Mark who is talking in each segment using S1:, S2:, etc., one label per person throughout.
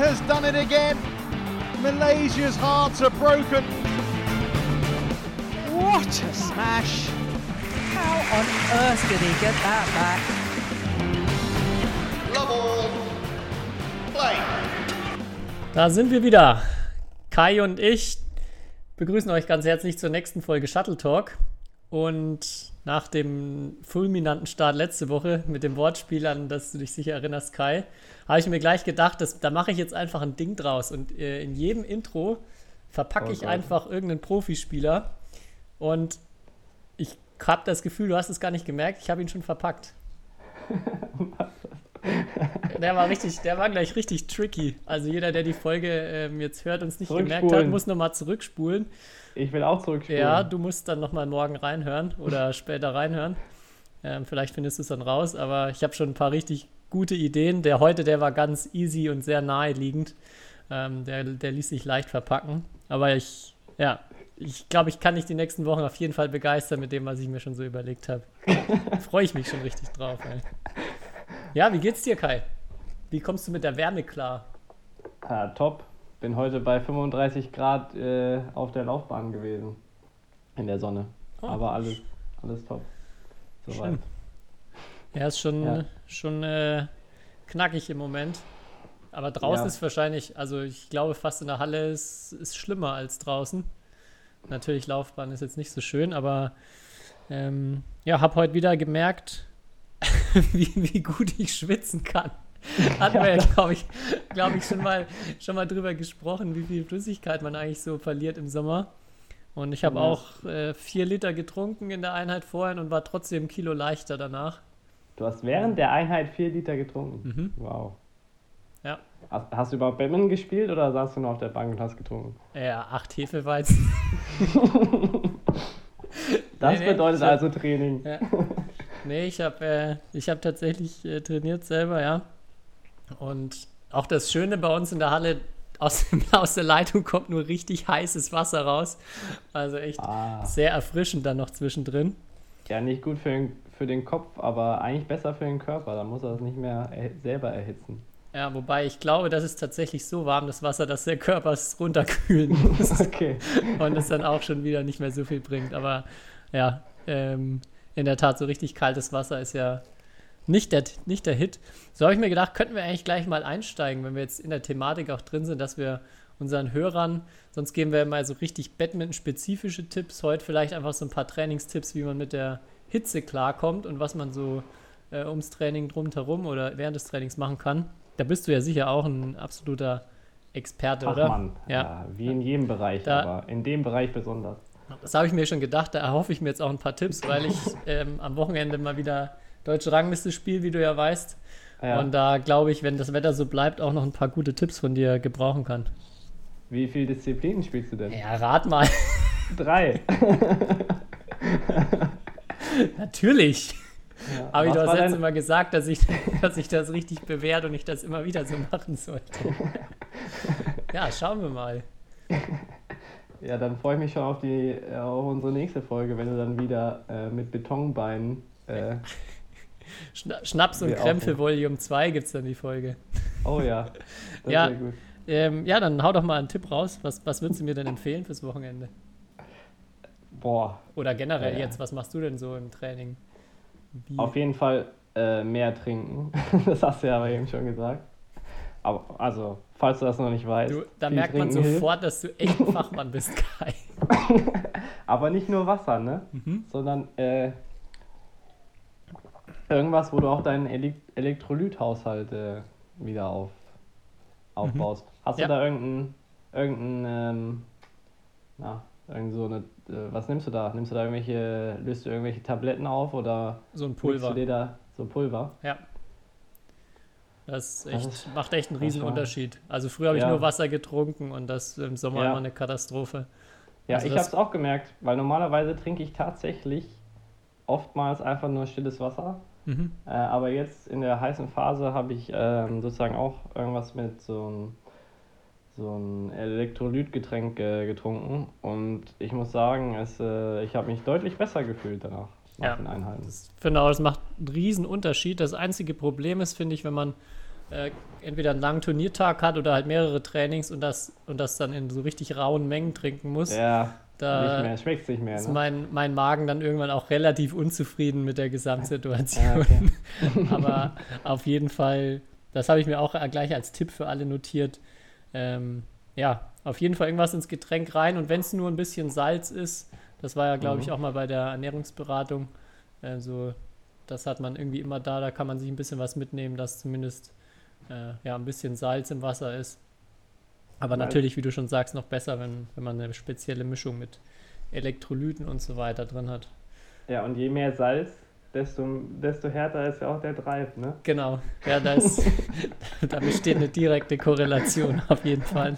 S1: has done it again. Malaysia's hearts are broken.
S2: What a smash! How on earth did he get that back?
S3: Love all. Play.
S4: Da sind wir wieder. Kai und ich begrüßen euch ganz herzlich zur nächsten Folge Shuttle Talk. Und nach dem fulminanten Start letzte Woche mit dem Wortspiel, an das du dich sicher erinnerst, Kai, habe ich mir gleich gedacht, dass, da mache ich jetzt einfach ein Ding draus. Und äh, in jedem Intro verpacke
S5: Oh
S4: ich
S5: Gott.
S4: einfach irgendeinen Profispieler. Und ich habe das Gefühl, du hast es gar nicht gemerkt, ich habe ihn schon verpackt. Der war richtig, der war gleich richtig tricky. Also jeder, der die Folge ähm, jetzt hört und es nicht gemerkt hat, muss nochmal zurückspulen.
S5: Ich will auch zurückspulen.
S4: Ja, du musst dann nochmal morgen reinhören oder später reinhören. Ähm, vielleicht findest du es dann raus, aber ich habe schon ein paar richtig gute Ideen. Der heute, der war ganz easy und sehr naheliegend. Ähm, der, der ließ sich leicht verpacken. Aber ich, ja, ich glaube, ich kann dich die nächsten Wochen auf jeden Fall begeistern mit dem, was ich mir schon so überlegt habe. Freue ich mich schon richtig drauf. Ey. Ja, wie geht's dir, Kai? Wie kommst du mit der Wärme klar?
S5: Ja, top. Bin heute bei 35 Grad äh, auf der Laufbahn gewesen. In der Sonne.
S4: Oh.
S5: Aber alles, alles top. Soweit.
S4: Ja, ist schon,
S5: Ja.
S4: schon äh, knackig im Moment. Aber draußen
S5: Ja.
S4: ist wahrscheinlich, also ich glaube fast in der Halle ist, ist schlimmer als draußen. Natürlich, Laufbahn ist jetzt nicht so schön, aber ähm, ja, habe heute wieder gemerkt, wie, wie gut ich schwitzen kann. Hatten wir ja, glaube ich, glaub ich schon, mal, schon mal drüber gesprochen, wie viel Flüssigkeit man eigentlich so verliert im Sommer. Und ich habe
S5: Ja.
S4: auch äh, vier Liter getrunken in der Einheit vorhin und war trotzdem ein Kilo leichter danach.
S5: Du hast während der Einheit 4 Liter getrunken.
S4: Mhm.
S5: Wow.
S4: Ja.
S5: Hast, hast du überhaupt Badminton gespielt oder saßt du nur auf der Bank und hast getrunken?
S4: Ja, acht Hefeweizen.
S5: Das
S4: Nee, nee,
S5: bedeutet also Training.
S4: Ja. Nee, ich habe äh, ich hab tatsächlich äh, trainiert selber, ja. Und auch das Schöne bei uns in der Halle, aus, aus der Leitung kommt nur richtig heißes Wasser raus. Also echt
S5: Ah.
S4: sehr erfrischend dann noch zwischendrin.
S5: Ja, nicht gut für den, für den Kopf, aber eigentlich besser für den Körper. Da muss er es nicht mehr er, selber erhitzen.
S4: Ja, wobei ich glaube, das ist tatsächlich so warm, das Wasser, dass der Körper es runterkühlen muss.
S5: Okay.
S4: und es dann auch schon wieder nicht mehr so viel bringt. Aber ja, ähm, in der Tat, so richtig kaltes Wasser ist ja nicht der, nicht der Hit. So habe ich mir gedacht, könnten wir eigentlich gleich mal einsteigen, wenn wir jetzt in der Thematik auch drin sind, dass wir unseren Hörern, sonst geben wir mal so richtig Badminton-spezifische Tipps, heute vielleicht einfach so ein paar Trainingstipps, wie man mit der Hitze klarkommt und was man so äh, ums Training drumherum oder während des Trainings machen kann. Da bist du ja sicher auch ein absoluter Experte, oder?
S5: Fachmann.
S4: Ja.
S5: Ja. wie in jedem Bereich,
S4: Da-
S5: aber in dem Bereich besonders.
S4: Das habe ich mir schon gedacht, da erhoffe ich mir jetzt auch ein paar Tipps, weil ich ähm, am Wochenende mal wieder deutsche Rangliste spiele, wie du ja weißt.
S5: Ja.
S4: Und da glaube ich, wenn das Wetter so bleibt, auch noch ein paar gute Tipps von dir gebrauchen kann.
S5: Wie viele Disziplinen spielst du denn?
S4: Ja, rat mal.
S5: Drei.
S4: Natürlich.
S5: Ja.
S4: Aber ich letztes
S5: dein-
S4: Mal gesagt, dass ich, dass ich das richtig bewährt und ich das immer wieder so machen sollte. Ja, schauen wir mal.
S5: Ja, dann freue ich mich schon auf, die, äh, auf unsere nächste Folge, wenn du dann wieder äh, mit Betonbeinen. Äh,
S4: Schna Schnaps und Krämpfe. Volume 2 gibt es dann die Folge.
S5: oh ja. Das
S4: Ja.
S5: gut.
S4: Ähm, ja, dann hau doch mal einen Tipp raus. Was, was würdest du mir denn empfehlen fürs Wochenende?
S5: Boah,
S4: Oder generell
S5: Ja.
S4: jetzt, was machst du denn so im Training? Wie?
S5: auf jeden Fall äh, mehr trinken. das hast du ja aber eben schon gesagt. Aber, also, falls du das noch nicht weißt.
S4: Du, da
S5: viel
S4: merkt man
S5: trinken hilft.
S4: sofort, dass du echt ein Fachmann bist, Kai.
S5: Aber nicht nur Wasser, ne?
S4: Mhm.
S5: Sondern äh, irgendwas, wo du auch deinen Ele Elektrolythaushalt äh, wieder auf, aufbaust. Hast
S4: Mhm. Ja.
S5: du da irgendeinen, irgendein, ähm, na, irgend so eine, äh, was nimmst du da? Nimmst du da irgendwelche, löst du irgendwelche Tabletten auf oder
S4: So ein Pulver.
S5: du dir da so Pulver?
S4: Ja. Das,
S5: Das
S4: echt,
S5: ist-
S4: macht echt einen
S5: das
S4: riesen Unterschied. Also früher habe ich
S5: Ja.
S4: nur Wasser getrunken und das im Sommer
S5: Ja.
S4: immer eine Katastrophe.
S5: Ja,
S4: Also
S5: ich
S4: das-
S5: habe es auch gemerkt, weil normalerweise trinke ich tatsächlich oftmals einfach nur stilles Wasser.
S4: Mhm.
S5: Äh, aber jetzt in der heißen Phase habe ich ähm, sozusagen auch irgendwas mit so einem so ein Elektrolytgetränk äh, getrunken und ich muss sagen, es, äh, ich habe mich deutlich besser gefühlt danach, nach
S4: Ja.
S5: den Einheiten.
S4: Ich finde auch, das macht einen riesen Unterschied. Das einzige Problem ist, finde ich, wenn man äh, entweder einen langen Turniertag hat oder halt mehrere Trainings und das, und das dann in so richtig rauen Mengen trinken muss,
S5: Ja,
S4: da
S5: nicht mehr, nicht mehr.
S4: ist
S5: Ne?
S4: mein, mein Magen dann irgendwann auch relativ unzufrieden mit der Gesamtsituation.
S5: Ja, okay.
S4: Aber auf jeden Fall, das habe ich mir auch gleich als Tipp für alle notiert. Ähm, ja, auf jeden Fall irgendwas ins Getränk rein und wenn es nur ein bisschen Salz ist, das war ja, glaube ich,
S5: Mhm.
S4: auch mal bei der Ernährungsberatung. Also, das hat man irgendwie immer da, da kann man sich ein bisschen was mitnehmen, dass zumindest äh, ja, ein bisschen Salz im Wasser ist. Aber
S5: Weil-
S4: natürlich, wie du schon sagst, noch besser, wenn, wenn man eine spezielle Mischung mit Elektrolyten und so weiter drin hat.
S5: Ja, und je mehr Salz, desto, desto härter ist ja auch der Drive, ne?
S4: Genau, ja, da, ist, da besteht eine direkte Korrelation auf jeden Fall.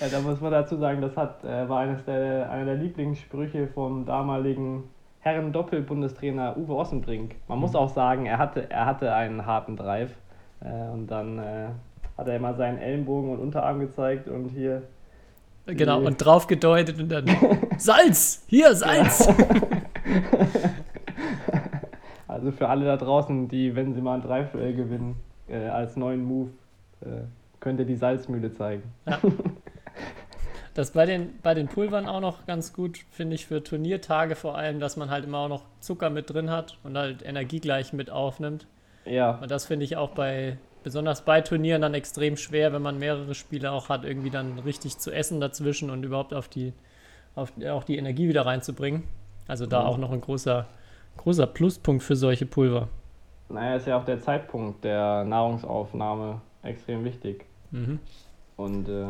S5: Ja, da muss man dazu sagen, das hat, äh, war eines der, einer der Lieblingssprüche vom damaligen Herren-Doppel-Bundestrainer Uwe Ossenbrink. Man muss auch sagen, er hatte, er hatte einen harten Drive. Äh, und dann äh, hat er immer seinen Ellenbogen und Unterarm gezeigt und hier.
S4: Genau, und drauf gedeutet und dann Salz! Hier, Salz!
S5: Also für alle da draußen, die, wenn sie mal einen Drive äh, gewinnen, äh, als neuen Move, äh, könnt ihr die Salzmühle zeigen.
S4: Das bei den, bei den Pulvern auch noch ganz gut, finde ich, für Turniertage vor allem, dass man halt immer auch noch Zucker mit drin hat und halt Energie gleich mit aufnimmt.
S5: Ja,
S4: Und das finde ich auch bei, besonders bei Turnieren dann extrem schwer, wenn man mehrere Spiele auch hat, irgendwie dann richtig zu essen dazwischen und überhaupt auf die, auf, auch die Energie wieder reinzubringen. Also da
S5: Mhm.
S4: auch noch ein großer, großer Pluspunkt für solche Pulver.
S5: naja, ist ja auch der Zeitpunkt der Nahrungsaufnahme extrem wichtig.
S4: Mhm.
S5: Und äh,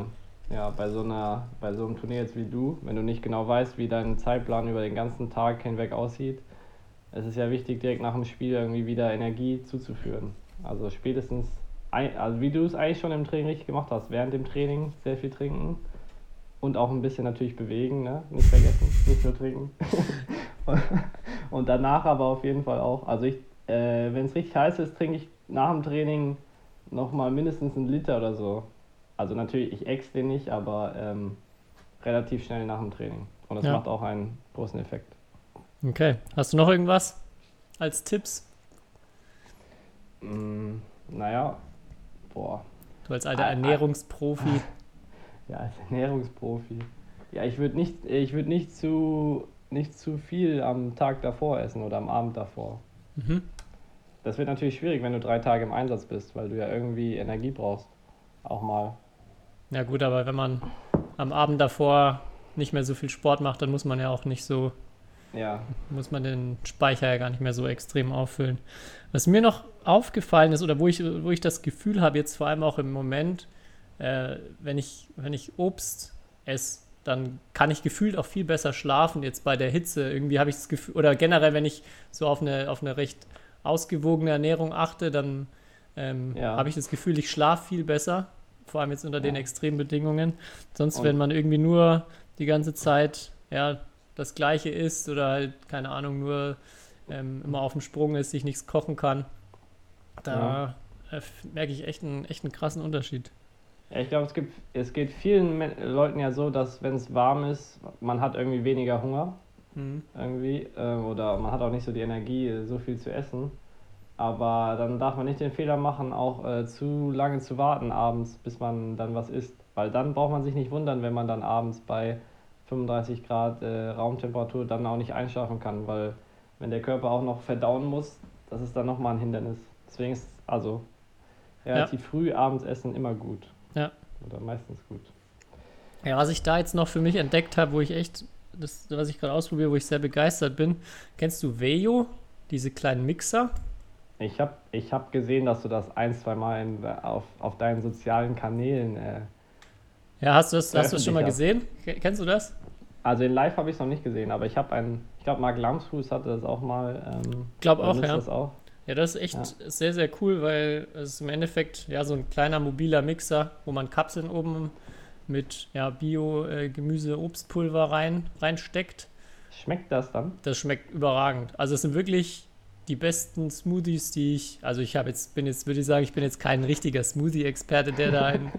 S5: ja, bei so einer, bei so einem Turnier jetzt wie du, wenn du nicht genau weißt, wie dein Zeitplan über den ganzen Tag hinweg aussieht, es ist ja wichtig, direkt nach dem Spiel irgendwie wieder Energie zuzuführen. Also spätestens, ein, also wie du es eigentlich schon im Training richtig gemacht hast, während dem Training sehr viel trinken und auch ein bisschen natürlich bewegen, ne? Nicht vergessen, nicht nur trinken. und, und danach aber auf jeden Fall auch. Also ich, äh, wenn es richtig heiß ist, trinke ich nach dem Training nochmal mindestens einen Liter oder so. Also natürlich, ich ex den nicht, aber ähm, relativ schnell nach dem Training. Und das
S4: Ja.
S5: macht auch einen großen Effekt.
S4: Okay. Hast du noch irgendwas als Tipps?
S5: Mm, naja, boah,
S4: Du als alter
S5: Ah, ah.
S4: Ernährungsprofi.
S5: ja, als Ernährungsprofi. Ja, ich würde nicht, ich würd nicht, zu, nicht zu viel am Tag davor essen oder am Abend davor.
S4: Mhm.
S5: Das wird natürlich schwierig, wenn du drei Tage im Einsatz bist, weil du ja irgendwie Energie brauchst. Auch mal.
S4: Ja gut, aber wenn man am Abend davor nicht mehr so viel Sport macht, dann muss man ja auch nicht so,
S5: Ja,
S4: muss man den Speicher ja gar nicht mehr so extrem auffüllen. Was mir noch aufgefallen ist oder wo ich, wo ich das Gefühl habe, jetzt vor allem auch im Moment, äh, wenn, ich, wenn ich Obst esse, dann kann ich gefühlt auch viel besser schlafen jetzt bei der Hitze. Irgendwie habe ich das Gefühl, oder generell, wenn ich so auf eine, auf eine recht ausgewogene Ernährung achte, dann ähm,
S5: Ja.
S4: habe ich das Gefühl, ich schlafe viel besser, vor allem jetzt unter den
S5: Ja.
S4: extremen Bedingungen. Sonst,
S5: Und-
S4: wenn man irgendwie nur die ganze Zeit ja, das Gleiche isst oder halt, keine Ahnung, nur ähm, immer auf dem Sprung ist, sich nichts kochen kann, da äh, f- merke ich echt einen, echt einen krassen Unterschied.
S5: Ja, ich glaube, es gibt, es geht vielen Leuten ja so, dass wenn es warm ist, man hat irgendwie weniger Hunger
S4: Mhm.
S5: irgendwie äh, oder man hat auch nicht so die Energie, äh, so viel zu essen. Aber dann darf man nicht den Fehler machen, auch äh, zu lange zu warten abends, bis man dann was isst. Weil dann braucht man sich nicht wundern, wenn man dann abends bei 35 Grad äh, Raumtemperatur dann auch nicht einschlafen kann, weil wenn der Körper auch noch verdauen muss, das ist dann nochmal ein Hindernis. Deswegen ist also relativ früh abends essen immer gut.
S4: Ja.
S5: Oder meistens gut.
S4: Ja, was ich da jetzt noch für mich entdeckt habe, wo ich echt, das, was ich gerade ausprobiere, wo ich sehr begeistert bin, kennst du Vejo, diese kleinen Mixer?
S5: Ich habe ich hab gesehen, dass du das ein, zwei Mal in, auf, auf deinen sozialen Kanälen. Äh,
S4: Ja, hast du das, hast du das schon mal gesehen? Ke- Kennst du das?
S5: also in live habe ich es noch nicht gesehen, aber ich habe einen. Ich glaube, Marc Lamsfuß hatte das auch mal. Ähm,
S4: Glaub
S5: oder
S4: auch, ja.
S5: Das auch.
S4: Ja, das ist echt sehr, sehr cool, weil es ist im Endeffekt ja so ein kleiner mobiler Mixer, wo man Kapseln oben mit ja, Bio-Gemüse, Obstpulver rein, reinsteckt.
S5: Schmeckt das dann?
S4: Das schmeckt überragend. Also es sind wirklich die besten Smoothies, die ich, also ich habe jetzt, bin jetzt, würde ich sagen, ich bin jetzt kein richtiger Smoothie-Experte, der da in,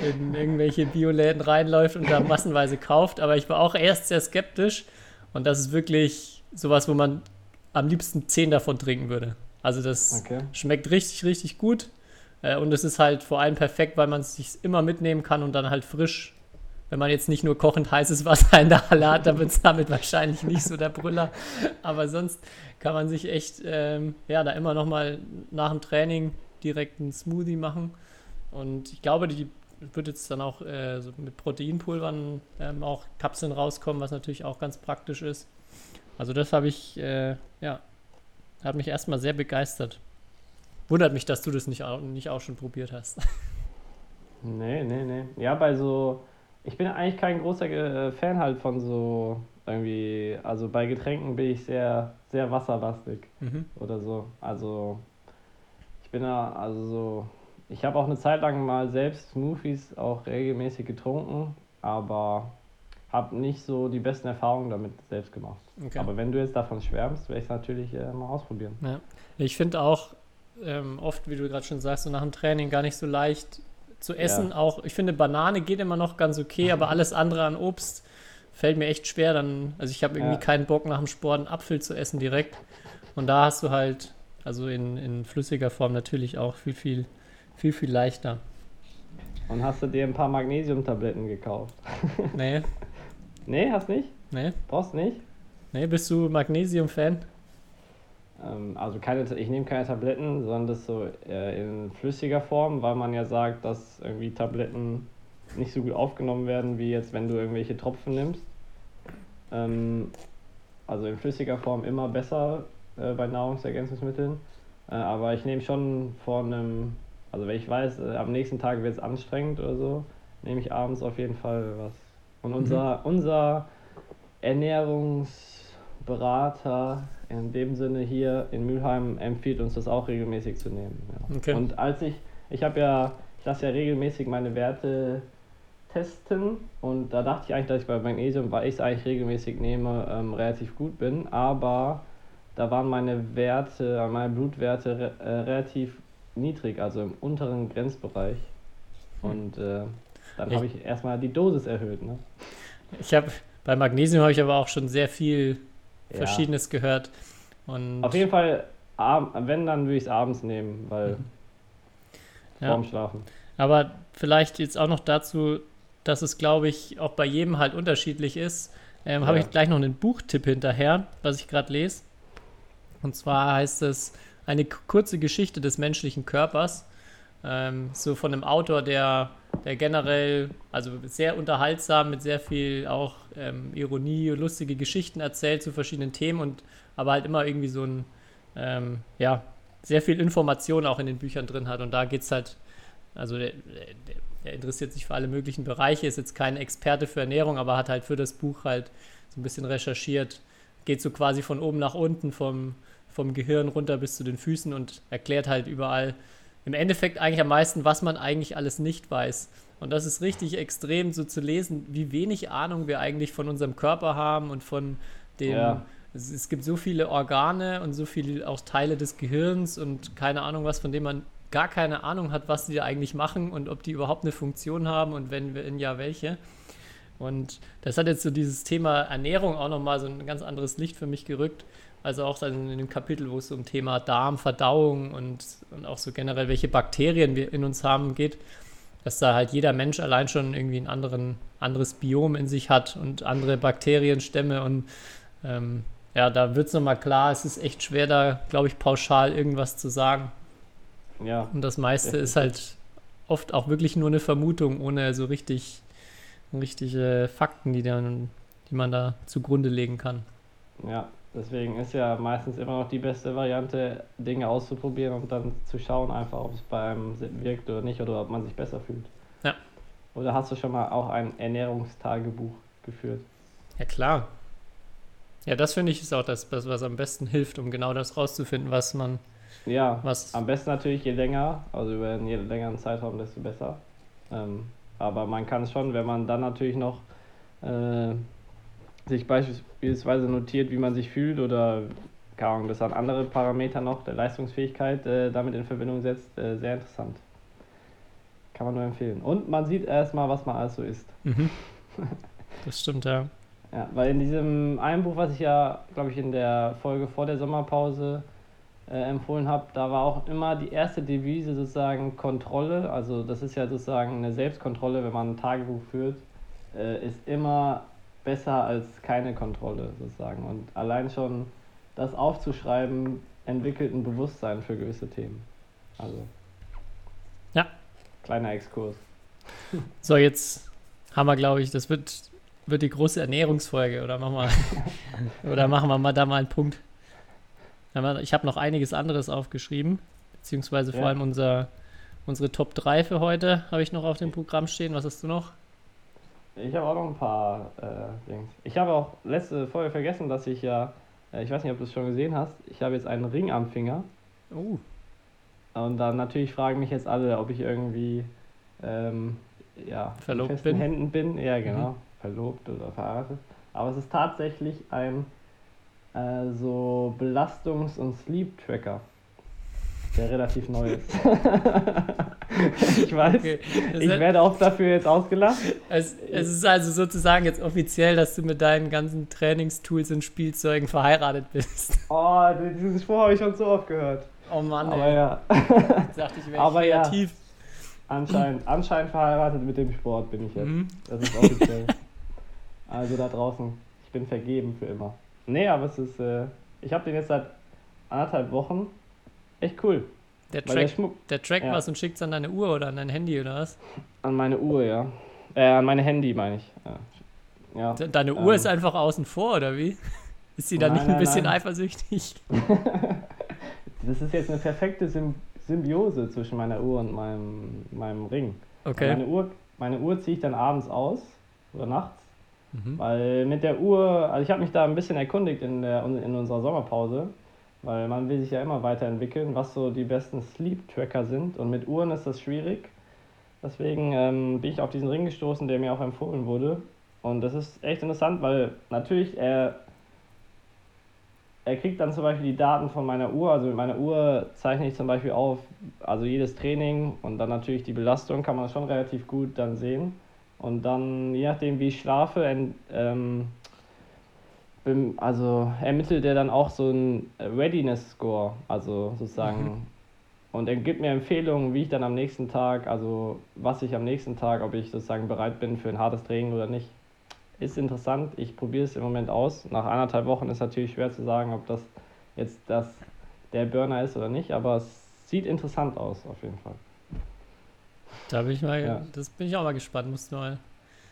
S4: in irgendwelche Bioläden reinläuft und da massenweise kauft, aber ich war auch erst sehr skeptisch und das ist wirklich sowas, wo man am liebsten zehn davon trinken würde. Also das
S5: Okay.
S4: schmeckt richtig, richtig gut. Äh, und es ist halt vor allem perfekt, weil man es sich immer mitnehmen kann und dann halt frisch. Wenn man jetzt nicht nur kochend heißes Wasser in der Halle hat, dann wird es damit wahrscheinlich nicht so der Brüller. Aber sonst kann man sich echt, ähm, ja, da immer noch mal nach dem Training direkt einen Smoothie machen. Und ich glaube, die wird jetzt dann auch äh, so mit Proteinpulvern ähm, auch Kapseln rauskommen, was natürlich auch ganz praktisch ist. Also das habe ich, äh, ja, hat mich erstmal sehr begeistert. Wundert mich, dass du das nicht auch, nicht auch schon probiert hast.
S5: Nee, nee, nee. Ja, bei so, ich bin eigentlich kein großer äh, Fan halt von so irgendwie, also bei Getränken bin ich sehr, sehr wasserlastig
S4: Mhm.
S5: oder so. Also ich bin da, also so, ich habe auch eine Zeit lang mal selbst Smoothies auch regelmäßig getrunken, aber habe nicht so die besten Erfahrungen damit selbst gemacht.
S4: Okay.
S5: Aber wenn du jetzt davon schwärmst, werde ich es natürlich äh, mal ausprobieren.
S4: Ja. Ich finde auch ähm, oft, wie du gerade schon sagst, so nach dem Training gar nicht so leicht zu essen.
S5: Ja.
S4: Auch, ich finde, Banane geht immer noch ganz okay, aber alles andere an Obst fällt mir echt schwer. Dann, also ich habe irgendwie
S5: Ja.
S4: keinen Bock nach dem Sport einen Apfel zu essen direkt. Und da hast du halt, also in, in flüssiger Form natürlich auch viel, viel, viel, viel leichter.
S5: Und hast du dir ein paar Magnesiumtabletten gekauft?
S4: Nee,
S5: nee, hast nicht?
S4: nee,
S5: Brauchst nicht?
S4: nee, bist du Magnesium-Fan?
S5: Ähm, also keine, ich nehme keine Tabletten, sondern das so äh, in flüssiger Form, weil man ja sagt, dass irgendwie Tabletten nicht so gut aufgenommen werden, wie jetzt, wenn du irgendwelche Tropfen nimmst. Ähm, also in flüssiger Form immer besser äh, bei Nahrungsergänzungsmitteln. Äh, aber ich nehme schon vor einem, also wenn ich weiß, am nächsten Tag wird es anstrengend oder so, nehme ich abends auf jeden Fall was. Und unser, unser Ernährungsberater in dem Sinne hier in Mülheim empfiehlt uns das auch regelmäßig zu nehmen. Ja.
S4: Okay.
S5: Und als ich, ich habe ja, ich lasse ja regelmäßig meine Werte testen und da dachte ich eigentlich, dass ich bei Magnesium, weil ich es eigentlich regelmäßig nehme, ähm, relativ gut bin, aber da waren meine Werte, meine Blutwerte äh, relativ niedrig, also im unteren Grenzbereich. Und äh, dann habe ich erstmal die Dosis erhöht. Ne?
S4: Ich habe, bei Magnesium habe ich aber auch schon sehr viel
S5: Ja.
S4: Verschiedenes gehört. Und
S5: Auf jeden Fall, wenn, dann würde ich es abends nehmen, weil
S4: Mhm. Ja.
S5: vorm Schlafen.
S4: Aber vielleicht jetzt auch noch dazu, dass es, glaube ich, auch bei jedem halt unterschiedlich ist. Ähm, Habe
S5: Ja.
S4: ich gleich noch einen Buchtipp hinterher, was ich gerade lese. Und zwar heißt es eine kurze Geschichte des menschlichen Körpers. Ähm, so von einem Autor, der, der generell, also sehr unterhaltsam, mit sehr viel auch ähm, Ironie, lustige Geschichten erzählt zu verschiedenen Themen und aber halt immer irgendwie so ein, ähm, ja, sehr viel Information auch in den Büchern drin hat. Und da geht es halt, also der, der, der interessiert sich für alle möglichen Bereiche, ist jetzt kein Experte für Ernährung, aber hat halt für das Buch halt so ein bisschen recherchiert, geht so quasi von oben nach unten, vom, vom Gehirn runter bis zu den Füßen und erklärt halt überall im Endeffekt eigentlich am meisten, was man eigentlich alles nicht weiß. Und das ist richtig extrem so zu lesen, wie wenig Ahnung wir eigentlich von unserem Körper haben und von dem.
S5: Ja.
S4: Es, es gibt so viele Organe und so viele auch Teile des Gehirns und keine Ahnung was, von dem man gar keine Ahnung hat, was die da eigentlich machen und ob die überhaupt eine Funktion haben und wenn, wenn ja, welche. Und das hat jetzt so dieses Thema Ernährung auch nochmal so ein ganz anderes Licht für mich gerückt. Also auch dann in dem Kapitel, wo es um Thema Darm, Verdauung und, und auch so generell, welche Bakterien wir in uns haben, geht, dass da halt jeder Mensch allein schon irgendwie ein anderen, anderes Biom in sich hat und andere Bakterienstämme und ähm, ja, da wird es nochmal klar, es ist echt schwer, da, glaube ich, pauschal irgendwas zu sagen.
S5: Ja,
S4: Und das meiste ist halt oft auch wirklich nur eine Vermutung, ohne so richtig richtige Fakten, die, dann, die man da zugrunde legen kann.
S5: ja. Deswegen ist ja meistens immer noch die beste Variante, Dinge auszuprobieren und dann zu schauen, einfach ob es bei einem wirkt oder nicht oder ob man sich besser fühlt.
S4: Ja.
S5: Oder hast du schon mal auch ein Ernährungstagebuch geführt?
S4: Ja, klar. Ja, das finde ich ist auch das, was am besten hilft, um genau das rauszufinden, was man,
S5: Ja,
S4: was.
S5: am besten natürlich je länger, also über einen je längeren Zeitraum, desto besser. Ähm, aber man kann schon, wenn man dann natürlich noch äh, sich beispielsweise notiert, wie man sich fühlt oder keine Ahnung, das an andere Parameter noch der Leistungsfähigkeit äh, damit in Verbindung setzt, äh, sehr interessant. Kann man nur empfehlen. Und man sieht erstmal, was man alles so isst.
S4: Mhm. Das stimmt, ja.
S5: Ja, weil in diesem einen Buch, was ich ja, glaube ich, in der Folge vor der Sommerpause äh, empfohlen habe, da war auch immer die erste Devise sozusagen Kontrolle. Also das ist ja sozusagen eine Selbstkontrolle, wenn man ein Tagebuch führt, äh, ist immer besser als keine Kontrolle sozusagen. Und allein schon das aufzuschreiben entwickelt ein Bewusstsein für gewisse Themen. Also
S4: Ja.
S5: kleiner Exkurs.
S4: So, jetzt haben wir, glaube ich, das wird, wird die große Ernährungsfolge. Oder machen wir, oder machen wir mal da mal einen Punkt. Ich habe noch einiges anderes aufgeschrieben, beziehungsweise vor
S5: Ja.
S4: allem unser, unsere Top 3 für heute habe ich noch auf dem Programm stehen. Was hast du noch?
S5: Ich habe auch noch ein paar äh, Dings. Ich habe auch letzte Folge vergessen, dass ich ja, äh, ich weiß nicht, ob du es schon gesehen hast, ich habe jetzt einen Ring am Finger.
S4: Oh,
S5: Und dann natürlich fragen mich jetzt alle, ob ich irgendwie ähm, ja, in
S4: Verlobt
S5: festen
S4: bin?
S5: Händen bin. Ja, genau. Verlobt oder verheiratet. Aber es ist tatsächlich ein äh, so Belastungs- und Sleep-Tracker, der relativ neu ist. ich weiß,
S4: okay.
S5: Ich
S4: hat-
S5: werde oft dafür jetzt ausgelacht.
S4: Es, es ist also sozusagen jetzt offiziell, dass du mit deinen ganzen Trainingstools und Spielzeugen verheiratet bist.
S5: Oh, diesen Spruch habe ich schon so oft gehört.
S4: Oh Mann,
S5: Aber
S4: ey.
S5: ja,
S4: Ich dachte, ich wäre
S5: aber ja.
S4: kreativ.
S5: anscheinend, anscheinend verheiratet mit dem Sport bin ich jetzt.
S4: Mhm.
S5: Das ist offiziell. also da draußen, ich bin vergeben für immer. Nee, aber es ist, äh, ich habe den jetzt seit anderthalb Wochen. Echt cool.
S4: Der
S5: der
S4: Track,
S5: Schmuck
S4: der Track
S5: ja.
S4: was und schickt es an deine Uhr oder an dein Handy oder was?
S5: an meine Uhr, ja. Äh, an meine Handy meine ich. Ja. ja.
S4: De- Deine Uhr
S5: Ähm.
S4: ist einfach außen vor, oder wie? Ist sie da
S5: Nein,
S4: nicht ein
S5: nein,
S4: bisschen
S5: nein.
S4: eifersüchtig?
S5: Das ist jetzt eine perfekte Sym Symbiose zwischen meiner Uhr und meinem, meinem Ring.
S4: Okay.
S5: Meine Uhr, meine Uhr ziehe ich dann abends aus oder nachts.
S4: Mhm.
S5: Weil mit der Uhr, also ich habe mich da ein bisschen erkundigt in, der, in unserer Sommerpause, weil man will sich ja immer weiterentwickeln, was so die besten Sleep-Tracker sind. Und mit Uhren ist das schwierig. Deswegen ähm, bin ich auf diesen Ring gestoßen, der mir auch empfohlen wurde. Und das ist echt interessant, weil natürlich er, er kriegt dann zum Beispiel die Daten von meiner Uhr. Also mit meiner Uhr zeichne ich zum Beispiel auf, also jedes Training und dann natürlich die Belastung kann man schon relativ gut dann sehen. Und dann, je nachdem wie ich schlafe, ähm, also ermittelt er dann auch so einen Readiness-Score, also sozusagen. Und er gibt mir Empfehlungen, wie ich dann am nächsten Tag, also was ich am nächsten Tag, ob ich sozusagen bereit bin für ein hartes Training oder nicht. Ist interessant, ich probiere es im Moment aus. Nach anderthalb Wochen ist natürlich schwer zu sagen, ob das jetzt das, der Burner ist oder nicht, aber es sieht interessant aus auf jeden Fall.
S4: Da bin ich mal,
S5: Ja.
S4: das bin ich auch mal gespannt. Musst du mal,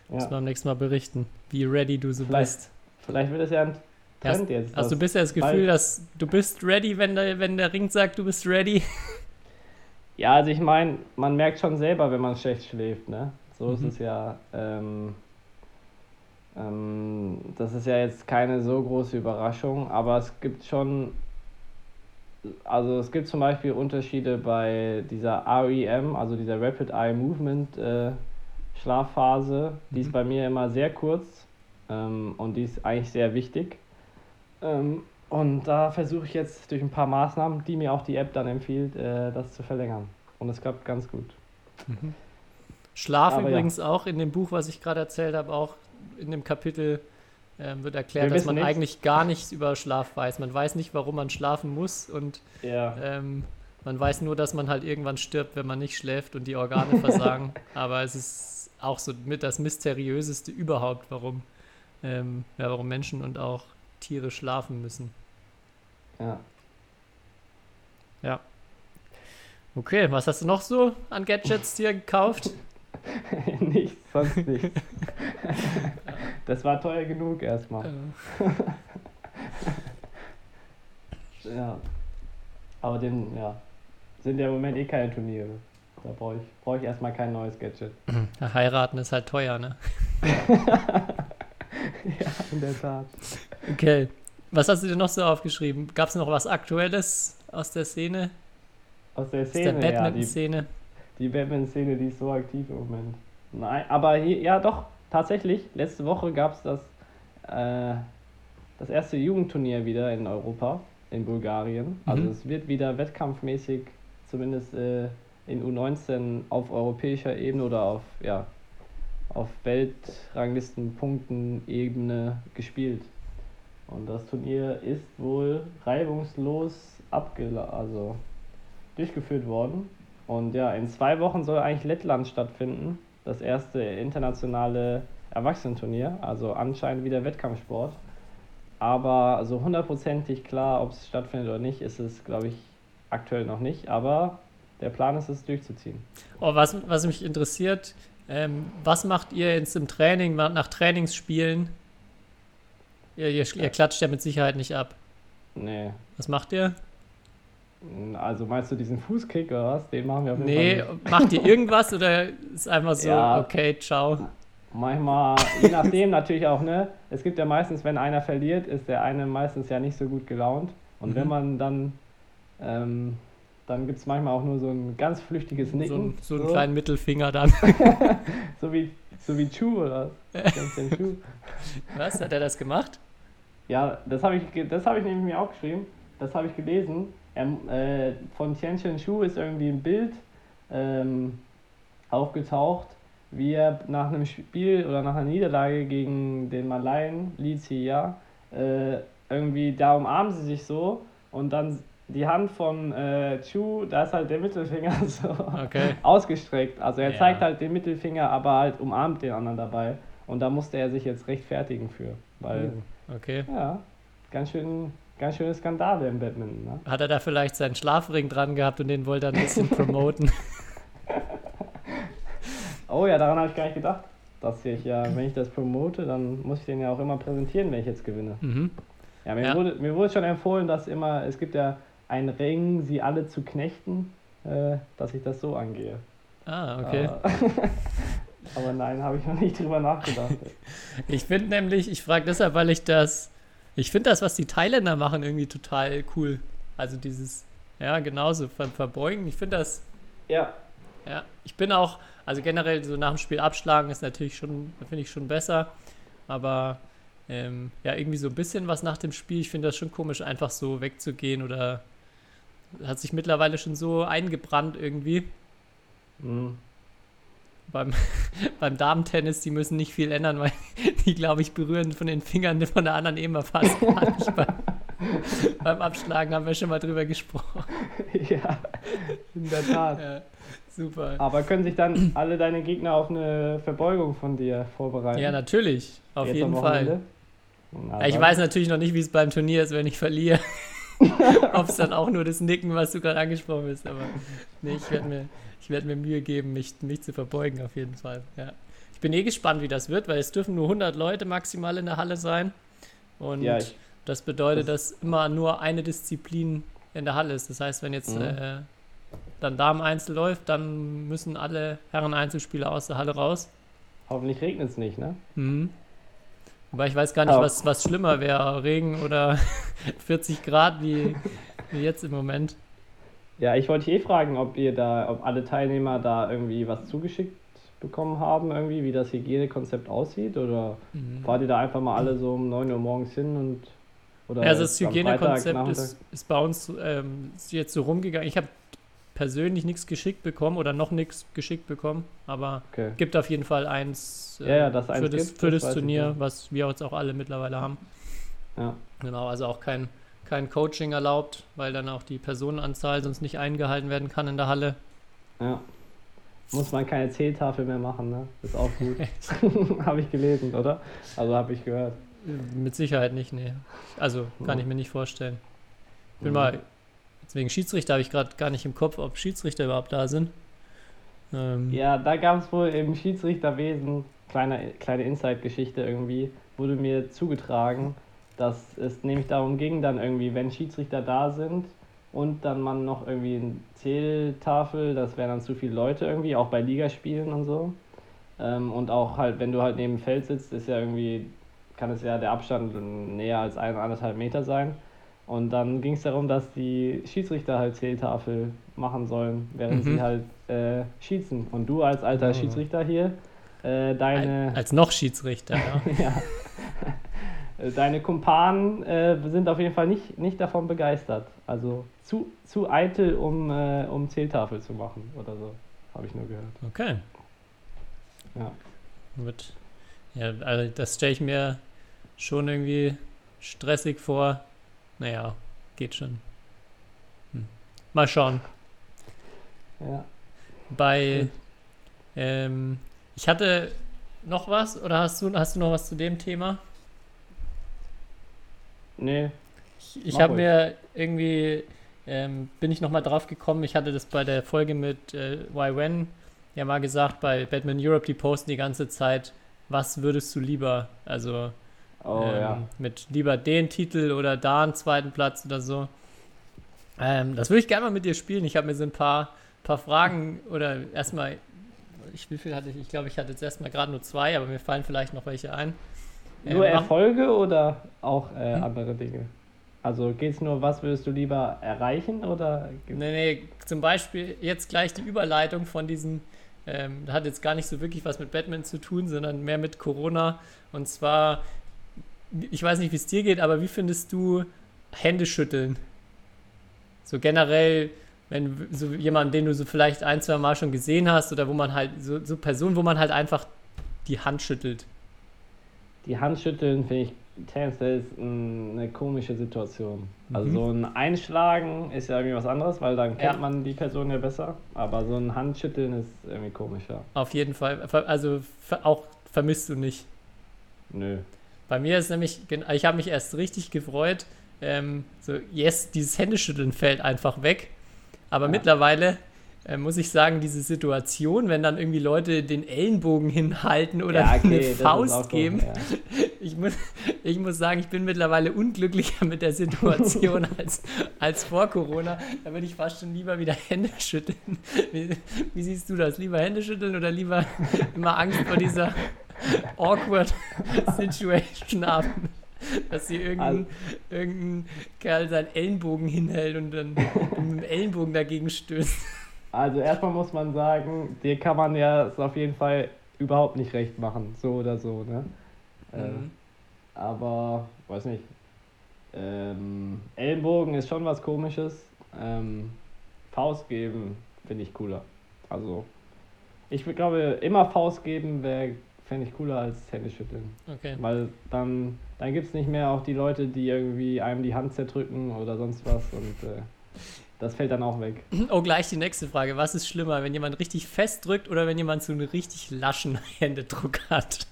S4: musst du
S5: Ja.
S4: beim nächsten Mal berichten, wie ready du so
S5: Vielleicht
S4: bist.
S5: Vielleicht wird es ja ein Trend jetzt.
S4: Hast du bisher das Gefühl, dass du bist ready, wenn der, wenn der Ring sagt, du bist ready?
S5: Ja, also ich meine, man merkt schon selber, wenn man schlecht schläft, ne? So
S4: Mhm.
S5: ist es ja. Ähm, ähm, das ist ja jetzt keine so große Überraschung, aber es gibt schon. Also es gibt zum Beispiel Unterschiede bei dieser REM, also dieser Rapid Eye Movement äh, Schlafphase. Die ist
S4: Mhm.
S5: bei mir immer sehr kurz ähm, und die ist eigentlich sehr wichtig. Ähm, und da versuche ich jetzt durch ein paar Maßnahmen, die mir auch die App dann empfiehlt, äh, das zu verlängern. Und es klappt ganz gut.
S4: Schlaf
S5: Aber ja.
S4: übrigens auch in dem Buch, was ich gerade erzählt habe, auch in dem Kapitel ähm, wird erklärt,
S5: Wir
S4: dass man
S5: nichts.
S4: eigentlich gar nichts über Schlaf weiß. Man weiß nicht, warum man schlafen muss und
S5: Ja.
S4: ähm, man weiß nur, dass man halt irgendwann stirbt, wenn man nicht schläft und die Organe versagen. Aber es ist auch so mit das mysteriöseste überhaupt, warum, ähm, ja, warum Menschen und auch Tiere schlafen müssen.
S5: ja.
S4: Okay, was hast du noch so an Gadgets dir gekauft?
S5: nichts, sonst nichts. das war teuer genug erstmal. Ja. Aber den, ja. Sind ja im Moment eh keine Turniere. Da brauche ich, brauch ich erstmal kein neues Gadget.
S4: ja, heiraten ist halt teuer, ne?
S5: ja, in der Tat.
S4: Okay. Was hast du dir noch so aufgeschrieben? Gab es noch was Aktuelles aus der Szene?
S5: Aus der
S4: Aus der
S5: Szene, ja. Die, die Batman-Szene, die ist so aktiv im Moment. Nein, aber hier, ja doch, tatsächlich, letzte Woche gab es das, äh, das erste Jugendturnier wieder in Europa, in Bulgarien. Also
S4: Mhm.
S5: es wird wieder wettkampfmäßig, zumindest äh, in U19 auf europäischer Ebene oder auf, ja, auf Weltranglistenpunkten-Ebene gespielt. Und das Turnier ist wohl reibungslos also durchgeführt worden. Und ja, in zwei Wochen soll eigentlich Lettland stattfinden. Das erste internationale Erwachsenenturnier, also anscheinend wieder Wettkampfsport. Aber so hundertprozentig klar, ob es stattfindet oder nicht, ist es, glaube ich, aktuell noch nicht. Aber der Plan ist es durchzuziehen.
S4: Oh, was, was mich interessiert, ähm, was macht ihr jetzt im Training, nach Trainingsspielen? Ihr, ihr, ihr klatscht ja mit Sicherheit nicht ab.
S5: Nee.
S4: Was macht ihr?
S5: Also meinst du diesen Fußkick oder was? Den machen wir auf jeden
S4: nee,
S5: Fall
S4: nicht. macht ihr irgendwas oder ist einfach so, ja, okay, ciao?
S5: Manchmal, je nachdem natürlich auch, ne? Es gibt ja meistens, wenn einer verliert, ist der eine meistens ja nicht so gut gelaunt. Und mhm. wenn man dann, ähm, dann gibt es manchmal auch nur so ein ganz flüchtiges Nicken.
S4: So, ein, so einen so. kleinen Mittelfinger dann.
S5: so wie so wie Chu oder was? Chu.
S4: Was? Hat er das gemacht?
S5: Ja, das habe ich, hab ich nämlich mir aufgeschrieben. Das habe ich gelesen. Er, äh, von Tianchen Shu ist irgendwie ein Bild ähm, aufgetaucht, wie er nach einem Spiel oder nach einer Niederlage gegen den Malayen, Li Zia, äh, irgendwie, da umarmen sie sich so und dann die Hand von äh, Chu, da ist halt der Mittelfinger so okay. ausgestreckt. Also er ja. zeigt halt den Mittelfinger, aber halt umarmt den anderen dabei. Und da musste er sich jetzt rechtfertigen für. Weil,
S4: uh, okay.
S5: ja, ganz schön, ganz schöne Skandale im Badminton. Ne?
S4: Hat er da vielleicht seinen Schlafring dran gehabt und den wollte er ein bisschen promoten?
S5: oh ja, daran habe ich gar nicht gedacht. Dass ich ja, wenn ich das promote, dann muss ich den ja auch immer präsentieren, wenn ich jetzt gewinne. Mhm. Ja, mir, ja. Wurde, mir wurde schon empfohlen, dass immer, es gibt ja ein Ring, sie alle zu knechten, äh, dass ich das so angehe.
S4: Ah, okay.
S5: Aber, aber nein, habe ich noch nicht drüber nachgedacht.
S4: ich finde nämlich, ich frage deshalb, weil ich das, ich finde das, was die Thailänder machen, irgendwie total cool. Also dieses, ja, genauso, ver verbeugen. Ich finde das.
S5: Ja.
S4: Ja, ich bin auch, also generell so nach dem Spiel abschlagen ist natürlich schon, finde ich schon besser. Aber ähm, ja, irgendwie so ein bisschen was nach dem Spiel. Ich finde das schon komisch, einfach so wegzugehen oder hat sich mittlerweile schon so eingebrannt irgendwie. Mhm. Beim, beim Damentennis, die müssen nicht viel ändern, weil die, glaube ich, berühren von den Fingern von der anderen immer fast gar nicht. beim, beim Abschlagen haben wir schon mal drüber gesprochen.
S5: Ja, in der Tat. Ja,
S4: super.
S5: Aber können sich dann alle deine Gegner auf eine Verbeugung von dir vorbereiten?
S4: Ja, natürlich. Auf Jetzt jeden Fall. Ja, ich weiß natürlich noch nicht, wie es beim Turnier ist, wenn ich verliere. Ob es dann auch nur das Nicken, was du gerade angesprochen hast. Aber nee, ich werde mir, werd mir Mühe geben, mich, mich zu verbeugen, auf jeden Fall. Ja. Ich bin eh gespannt, wie das wird, weil es dürfen nur 100 Leute maximal in der Halle sein. Und ja, ich, das bedeutet, das dass immer nur eine Disziplin in der Halle ist. Das heißt, wenn jetzt mhm. äh, dann Damen-Einzel läuft, dann müssen alle Herren-Einzelspieler aus der Halle raus.
S5: Hoffentlich regnet es nicht, ne?
S4: Mhm. Wobei ich weiß gar nicht, was, was schlimmer wäre, Regen oder 40 Grad wie, wie jetzt im Moment.
S5: Ja, ich wollte eh fragen, ob ihr da, ob alle Teilnehmer da irgendwie was zugeschickt bekommen haben, irgendwie, wie das Hygienekonzept aussieht? Oder mhm. fahrt ihr da einfach mal alle so um 9 Uhr morgens hin und
S4: oder also das Hygienekonzept ist, ist bei uns ähm, jetzt so rumgegangen. Ich habe persönlich nichts geschickt bekommen oder noch nichts geschickt bekommen, aber okay. gibt auf jeden Fall eins,
S5: äh, ja, ja, das
S4: für,
S5: das,
S4: gibt, für das, das Turnier, was wir jetzt auch alle mittlerweile haben.
S5: Ja.
S4: Genau, also auch kein, kein Coaching erlaubt, weil dann auch die Personenanzahl sonst nicht eingehalten werden kann in der Halle.
S5: Ja. Muss man keine Zähltafel mehr machen, ne? Ist auch gut. habe ich gelesen, oder? Also habe ich gehört.
S4: Mit Sicherheit nicht, nee. Also kann ja. ich mir nicht vorstellen. Bin mhm. mal Deswegen Schiedsrichter habe ich gerade gar nicht im Kopf, ob Schiedsrichter überhaupt da sind.
S5: Ähm ja, da gab es wohl im Schiedsrichterwesen, kleine, kleine Inside-Geschichte irgendwie, wurde mir zugetragen, dass es nämlich darum ging, dann irgendwie, wenn Schiedsrichter da sind und dann man noch irgendwie eine Zähltafel, das wären dann zu viele Leute irgendwie, auch bei Ligaspielen und so. Ähm, und auch halt, wenn du halt neben dem Feld sitzt, ist ja irgendwie, kann es ja der Abstand näher als ein, anderthalb Meter sein. Und dann ging es darum, dass die Schiedsrichter halt Zähltafel machen sollen, während mhm. sie halt äh, schießen. Und du als alter oh. Schiedsrichter hier, äh, deine.
S4: Als noch Schiedsrichter,
S5: ja. ja. Deine Kumpanen äh, sind auf jeden Fall nicht, nicht davon begeistert. Also zu, zu eitel, um, äh, um Zähltafel zu machen oder so. Habe ich nur gehört.
S4: Okay.
S5: Ja.
S4: Mit, ja, also das stelle ich mir schon irgendwie stressig vor. Naja, geht schon. Hm. Mal schauen.
S5: Ja.
S4: Bei, ähm, ich hatte noch was oder hast du, hast du noch was zu dem Thema?
S5: Nee,
S4: Ich, ich habe mir irgendwie, ähm, bin ich nochmal drauf gekommen, ich hatte das bei der Folge mit äh, YWen ja mal gesagt, bei Batman Europe, die posten die ganze Zeit, was würdest du lieber? Also
S5: oh
S4: ähm,
S5: ja.
S4: mit lieber den Titel oder da einen zweiten Platz oder so. Ähm, das würde ich gerne mal mit dir spielen. Ich habe mir so ein paar, paar Fragen oder erstmal, ich, wie viel hatte ich? Ich glaube, ich hatte jetzt erstmal gerade nur zwei, aber mir fallen vielleicht noch welche ein. Ähm,
S5: Nur Erfolge oder auch äh,
S4: Hm?
S5: andere Dinge? Also geht es nur, was würdest du lieber erreichen oder?
S4: Nee, nee, zum Beispiel jetzt gleich die Überleitung von diesem, ähm, das hat jetzt gar nicht so wirklich was mit Batman zu tun, sondern mehr mit Corona. Und zwar, ich weiß nicht, wie es dir geht, aber wie findest du Hände schütteln? So generell, wenn so jemand, den du so vielleicht ein, zwei Mal schon gesehen hast oder wo man halt, so, so Personen, wo man halt einfach die Hand schüttelt.
S5: Die Hand schütteln finde ich tendenziell eine komische Situation. Also
S4: Mhm.
S5: so ein Einschlagen ist ja irgendwie was anderes, weil dann kennt
S4: Ja.
S5: man die Person ja besser. Aber so ein Handschütteln ist irgendwie komischer.
S4: Auf jeden Fall. Also auch vermisst du nicht.
S5: Nö.
S4: Bei mir ist nämlich, ich habe mich erst richtig gefreut. Ähm, so, yes, dieses Händeschütteln fällt einfach weg. Aber
S5: Ja.
S4: mittlerweile äh, muss ich sagen, diese Situation, wenn dann irgendwie Leute den Ellenbogen hinhalten oder
S5: ja, okay,
S4: eine Faust geben,
S5: Ja.
S4: ich, muss, ich muss sagen, ich bin mittlerweile unglücklicher mit der Situation als, als vor Corona. Da würde ich fast schon lieber wieder Hände schütteln. Wie, wie siehst du das? Lieber Hände schütteln oder lieber immer Angst vor dieser awkward Situation haben? Dass hier irgendein, irgendein Kerl seinen Ellenbogen hinhält und dann mit dem Ellenbogen dagegen stößt.
S5: Also erstmal muss man sagen, dir kann man ja es auf jeden Fall überhaupt nicht recht machen, so oder so, ne? Äh,
S4: Mhm.
S5: aber, weiß nicht. Ähm, Ellenbogen ist schon was komisches. Ähm, Faust geben finde ich cooler. Also, ich glaube, immer Faust geben wäre, fände ich cooler als Hände schütteln.
S4: Okay.
S5: Weil dann, dann gibt es nicht mehr auch die Leute, die irgendwie einem die Hand zerdrücken oder sonst was und äh, das fällt dann auch weg.
S4: Oh, gleich die nächste Frage. Was ist schlimmer, wenn jemand richtig fest drückt oder wenn jemand so einen richtig laschen Händedruck hat?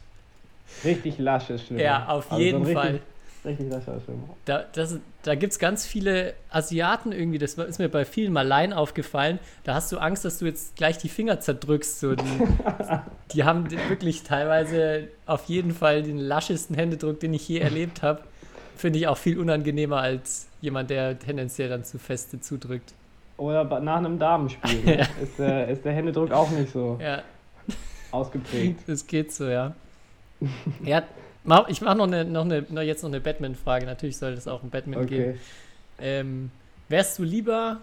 S5: Richtig lasch ist schlimm.
S4: Ja, auf
S5: Also
S4: jeden
S5: so
S4: Fall.
S5: Richtig, ist schlimm.
S4: Da, das, da gibt es ganz viele Asiaten irgendwie, das ist mir bei vielen Maleien aufgefallen. Da hast du Angst, dass du jetzt gleich die Finger zerdrückst. So. Die, die haben wirklich teilweise auf jeden Fall den laschesten Händedruck, den ich je erlebt habe. Finde ich auch viel unangenehmer als jemand, der tendenziell dann zu feste zudrückt.
S5: Oder nach einem Damenspiel ne? ist, der, ist der Händedruck auch nicht so
S4: Ja,
S5: ausgeprägt.
S4: das geht so, ja. ja mach, ich mache noch, eine, noch, eine, noch jetzt noch eine Batman-Frage. Natürlich sollte es auch ein Batman geben.
S5: Okay.
S4: Ähm, wärst du lieber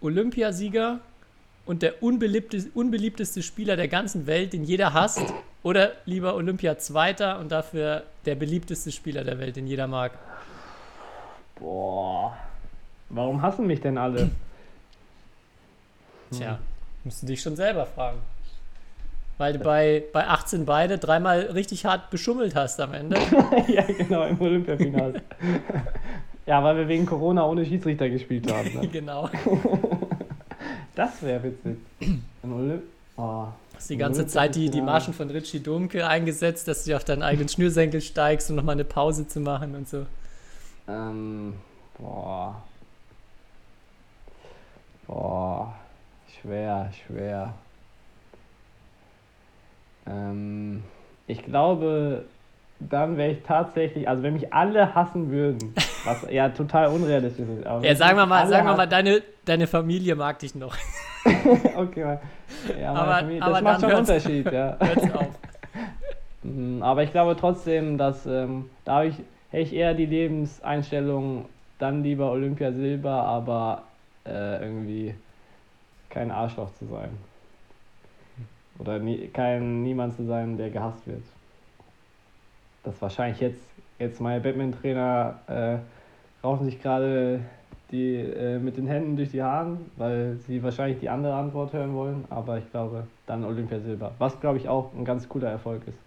S4: Olympiasieger und der unbeliebteste, unbeliebteste Spieler der ganzen Welt, den jeder hasst, oder lieber Olympia-Zweiter und dafür der beliebteste Spieler der Welt, den jeder mag?
S5: Boah. Warum hassen mich denn alle?
S4: Tja, musst du dich schon selber fragen. Weil du bei, bei 18 beide dreimal richtig hart beschummelt hast am Ende.
S5: ja, genau, im Olympiafinale. ja, weil wir wegen Corona ohne Schiedsrichter gespielt haben. Ne?
S4: genau.
S5: Das wäre witzig. Im Olymp oh.
S4: Hast die ganze Zeit die, die Marschen von Richie Domke eingesetzt, dass du auf deinen eigenen Schnürsenkel steigst, um nochmal eine Pause zu machen und so.
S5: Ähm, boah. Boah. Schwer, schwer. Ähm, ich glaube, dann wäre ich tatsächlich, also wenn mich alle hassen würden, was ja total unrealistisch ist.
S4: Ja, sagen wir mal, sagen wir mal, deine, deine Familie mag dich noch.
S5: okay, mal. Ja,
S4: Aber-
S5: Familie, das
S4: aber
S5: macht schon einen Unterschied, ja.
S4: Hört's auf.
S5: Mhm, Aber ich glaube trotzdem, dass ähm, da habe ich, hätte ich eher die Lebenseinstellung, dann lieber Olympia Silber, aber äh, irgendwie kein Arschloch zu sein. Oder nie, kein niemand zu sein, der gehasst wird. Das wahrscheinlich jetzt, jetzt meine Batman-Trainer äh, raufen sich gerade die äh, mit den Händen durch die Haare, weil sie wahrscheinlich die andere Antwort hören wollen, aber ich glaube dann Olympia Silber. Was glaube ich auch ein ganz cooler Erfolg ist.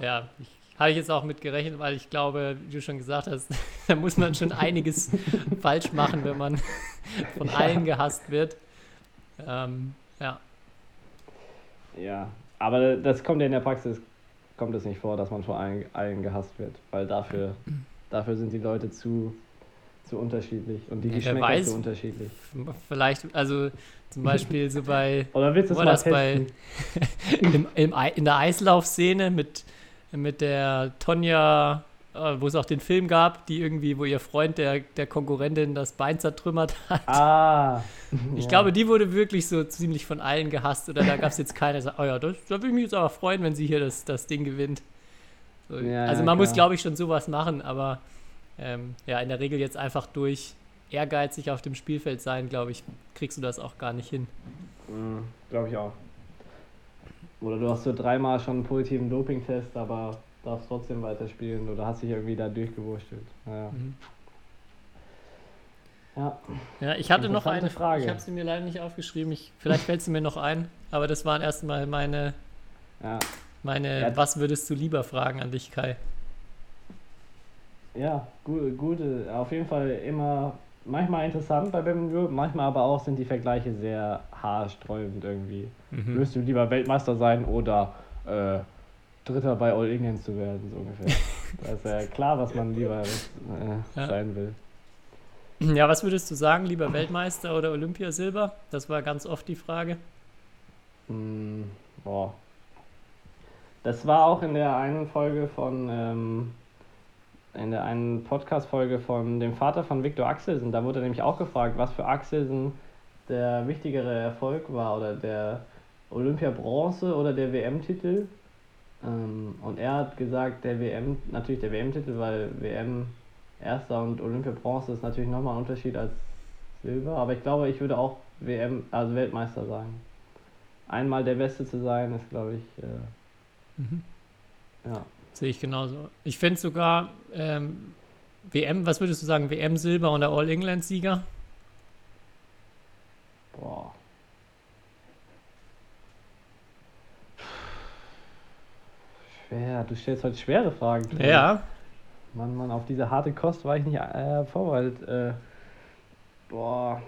S4: Ja, ich habe ich jetzt auch mit gerechnet, weil ich glaube, wie du schon gesagt hast, da muss man schon einiges falsch machen, wenn man von allen gehasst wird. Ähm, ja.
S5: Ja, aber das kommt ja in der Praxis, kommt es nicht vor, dass man von allen, allen gehasst wird, weil dafür, dafür sind die Leute zu, zu unterschiedlich und die
S4: Ja,
S5: Geschmäcker
S4: weiß.
S5: zu unterschiedlich.
S4: Vielleicht, also zum Beispiel so bei
S5: Oder willst
S4: War
S5: mal
S4: das bei- im, im, in der Eislaufszene mit, mit der Tonja, wo es auch den Film gab, die irgendwie, wo ihr Freund der, der Konkurrentin das Bein zertrümmert hat.
S5: Ah.
S4: Ich
S5: ja.
S4: glaube, die wurde wirklich so ziemlich von allen gehasst oder da gab es jetzt der sagt, oh ja, das, da würde ich mich jetzt aber freuen, wenn sie hier das, das Ding gewinnt. So,
S5: Ja,
S4: also
S5: ja,
S4: man muss,
S5: klar.
S4: glaube ich, schon sowas machen, aber ähm, ja, in der Regel jetzt einfach durch ehrgeizig auf dem Spielfeld sein, glaube ich, kriegst du das auch gar nicht hin.
S5: Mhm, glaube ich auch. Oder du hast so dreimal schon einen positiven Dopingtest, aber darfst trotzdem weiterspielen oder hast dich irgendwie da durchgewurstelt. Naja.
S4: Mhm.
S5: Ja.
S4: Ja, ich hatte noch eine
S5: Frage.
S4: Ich habe sie mir leider nicht aufgeschrieben. Ich, vielleicht fällt sie mir noch ein. Aber das waren erstmal meine,
S5: Ja.
S4: meine
S5: Ja.
S4: Was würdest du lieber fragen an dich, Kai?
S5: Ja, gute, gute, auf jeden Fall immer manchmal interessant bei Batman manchmal aber auch sind die Vergleiche sehr haarsträubend irgendwie.
S4: Mhm.
S5: Würdest du lieber Weltmeister sein oder äh, Dritter bei All England zu werden, so ungefähr. da ist ja klar, was man lieber äh,
S4: Ja.
S5: sein will.
S4: Ja, was würdest du sagen? Lieber Weltmeister oder Olympiasilber? Das war ganz oft die Frage.
S5: Mm, boah. Das war auch in der einen Folge von, ähm, in der einen Podcast-Folge von dem Vater von Viktor Axelsen. Da wurde nämlich auch gefragt, was für Axelsen der wichtigere Erfolg war oder der Olympia-Bronze oder der WM-Titel. Ähm, und er hat gesagt, der WM, natürlich der WM-Titel, weil WM Erster und Olympia-Bronze ist natürlich nochmal ein Unterschied als Silber. Aber ich glaube, ich würde auch WM, also Weltmeister sagen einmal der Beste zu sein, ist, glaube ich, äh,
S4: Mhm.
S5: ja.
S4: Sehe ich genauso. Ich finde sogar ähm, WM, was würdest du sagen? WM Silber und der All-England-Sieger?
S5: Boah. Schwer, du stellst heute schwere Fragen.
S4: Ja.
S5: Mann, Mann, auf diese harte Kost war ich nicht äh, vorbereitet. Äh, boah.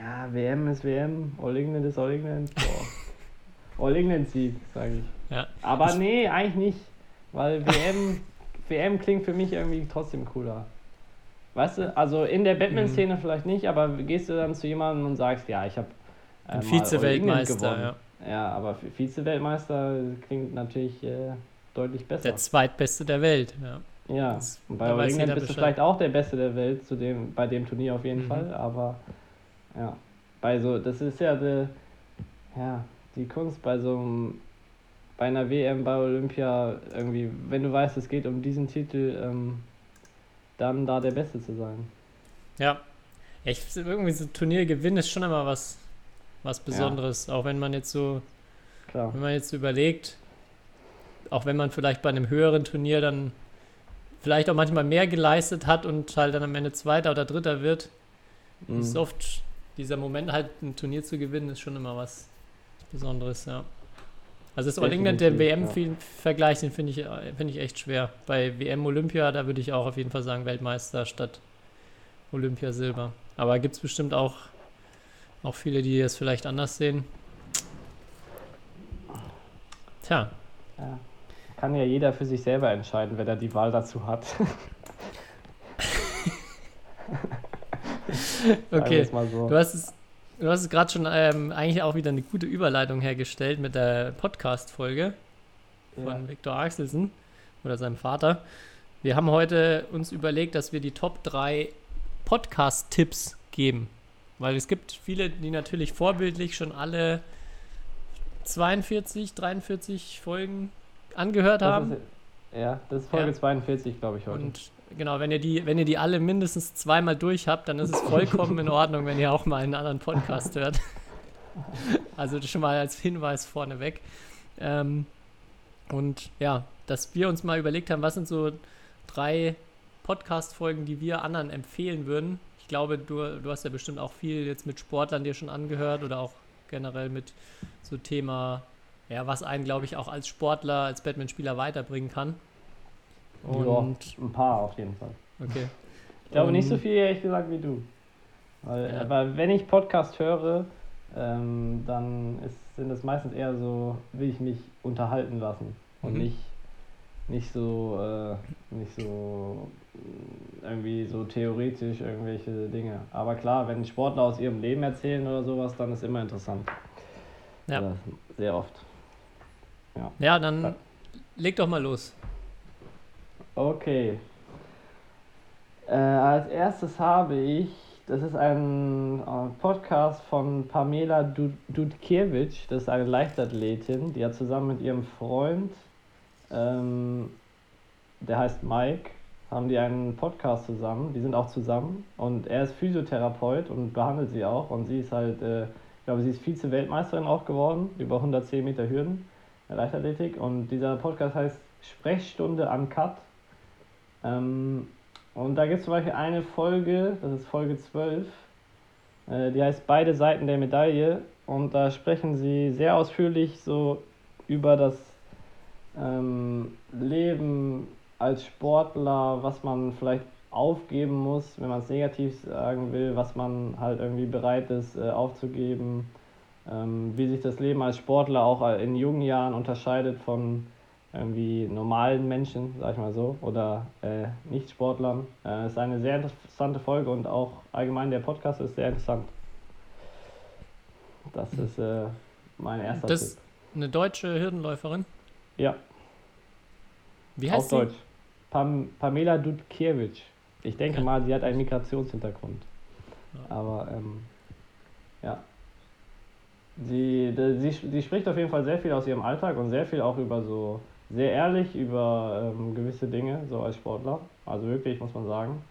S5: Ja, WM ist WM, All England ist All England. Boah. All England Sieg, sage ich.
S4: Ja.
S5: Aber nee, eigentlich nicht. Weil WM, WM klingt für mich irgendwie trotzdem cooler. Weißt du, also in der Batman-Szene vielleicht nicht, aber gehst du dann zu jemandem und sagst, ja, ich habe äh,
S4: Vize-Weltmeister, ja.
S5: Ja, aber Vize-Weltmeister klingt natürlich äh, deutlich besser.
S4: Der zweitbeste der Welt. Ja.
S5: ja,
S4: das-
S5: bei
S4: jeder
S5: bist du vielleicht auch der Beste der Welt zu dem, bei dem Turnier auf jeden
S4: Mhm.
S5: Fall, aber ja, bei so, das ist ja die, ja, die Kunst bei so einem, bei einer WM, bei Olympia irgendwie, wenn du weißt, es geht um diesen Titel, ähm, dann da der Beste zu sein.
S4: Ja. ja ich irgendwie so ein Turnier gewinnen ist schon immer was, was Besonderes. Auch wenn man jetzt so,
S5: Klar.
S4: wenn man jetzt überlegt, auch wenn man vielleicht bei einem höheren Turnier dann vielleicht auch manchmal mehr geleistet hat und halt dann am Ende Zweiter oder Dritter wird,
S5: Mhm.
S4: ist oft dieser Moment halt ein Turnier zu gewinnen, ist schon immer was Besonderes, ja. Also das All England, der WM-Vergleich, den finde ich, finde ich echt schwer. Bei WM Olympia, da würde ich auch auf jeden Fall sagen Weltmeister statt Olympia Silber. Aber gibt es bestimmt auch, auch viele, die das vielleicht anders sehen. Tja,
S5: Ja. Kann ja jeder für sich selber entscheiden, wenn er die Wahl dazu hat.
S4: Okay.
S5: es so.
S4: Du hast es, du hast es gerade schon ähm, eigentlich auch wieder eine gute Überleitung hergestellt mit der Podcast-Folge.
S5: Ja.
S4: von Viktor Axelsen oder seinem Vater. Wir haben heute uns überlegt, dass wir die Top 3 Podcast-Tipps geben. Weil es gibt viele, die natürlich vorbildlich schon alle 42, 43 Folgen angehört
S5: Das
S4: haben.
S5: ist, ja, das ist Folge
S4: Ja.
S5: 42, glaube ich, heute.
S4: Und genau, wenn ihr die, wenn ihr die alle mindestens zweimal durch habt, dann ist es vollkommen in Ordnung, wenn ihr auch mal einen anderen Podcast hört. Also das schon mal als Hinweis vorneweg. Ähm, und ja, dass wir uns mal überlegt haben, was sind so drei Podcast-Folgen, die wir anderen empfehlen würden. Ich glaube, du, du hast ja bestimmt auch viel jetzt mit Sportlern dir schon angehört oder auch generell mit so Thema ja, was einen, glaube ich, auch als Sportler, als Batman-Spieler weiterbringen kann.
S5: Und ja, ein paar auf jeden Fall.
S4: Okay.
S5: Ich glaube um, nicht so viel, ehrlich gesagt, wie du. Weil, ja. Aber wenn ich Podcast höre, ähm, dann ist, sind es meistens eher so, will ich mich unterhalten lassen und mhm. nicht, nicht so, äh, nicht so äh, irgendwie so theoretisch irgendwelche Dinge. Aber klar, wenn Sportler aus ihrem Leben erzählen oder sowas, dann ist immer interessant. Ja. Oder sehr oft.
S4: Ja, ja dann ja. leg doch mal los.
S5: Okay. Äh, als erstes habe ich das ist ein äh, Podcast von Pamela Dudkiewicz. Das ist eine Leichtathletin. Die hat zusammen mit ihrem Freund, ähm, der heißt Mike, haben die einen Podcast zusammen. Die sind auch zusammen. Und er ist Physiotherapeut und behandelt sie auch. Und sie ist halt, äh, ich glaube, sie ist Vize-Weltmeisterin auch geworden, über 110 Meter Hürden der Leichtathletik. Und dieser Podcast heißt Sprechstunde an Cut. Ähm, und da gibt es zum Beispiel eine Folge, das ist Folge 12, äh, die heißt Beide Seiten der Medaille. Und da sprechen sie sehr ausführlich so über das ähm, Leben als Sportler, was man vielleicht aufgeben muss, wenn man es negativ sagen will, was man halt irgendwie bereit ist äh, aufzugeben, ähm, wie sich das Leben als Sportler auch in jungen Jahren unterscheidet von irgendwie normalen Menschen, sag ich mal so, oder äh, Nicht-Sportlern. Äh, ist eine sehr interessante Folge und auch allgemein der Podcast ist sehr interessant. Das ist äh, mein erster
S4: Das ist eine deutsche Hürdenläuferin?
S5: Ja.
S4: Wie heißt Auf sie? Deutsch.
S5: Pam Pamela Dudkiewicz. Ich denke mal, sie hat einen Migrationshintergrund. Ja. Aber ähm, ja. Sie, sie, sie spricht auf jeden Fall sehr viel aus ihrem Alltag und sehr viel auch über so sehr ehrlich über ähm, gewisse Dinge, so als Sportler. Also wirklich, muss man sagen.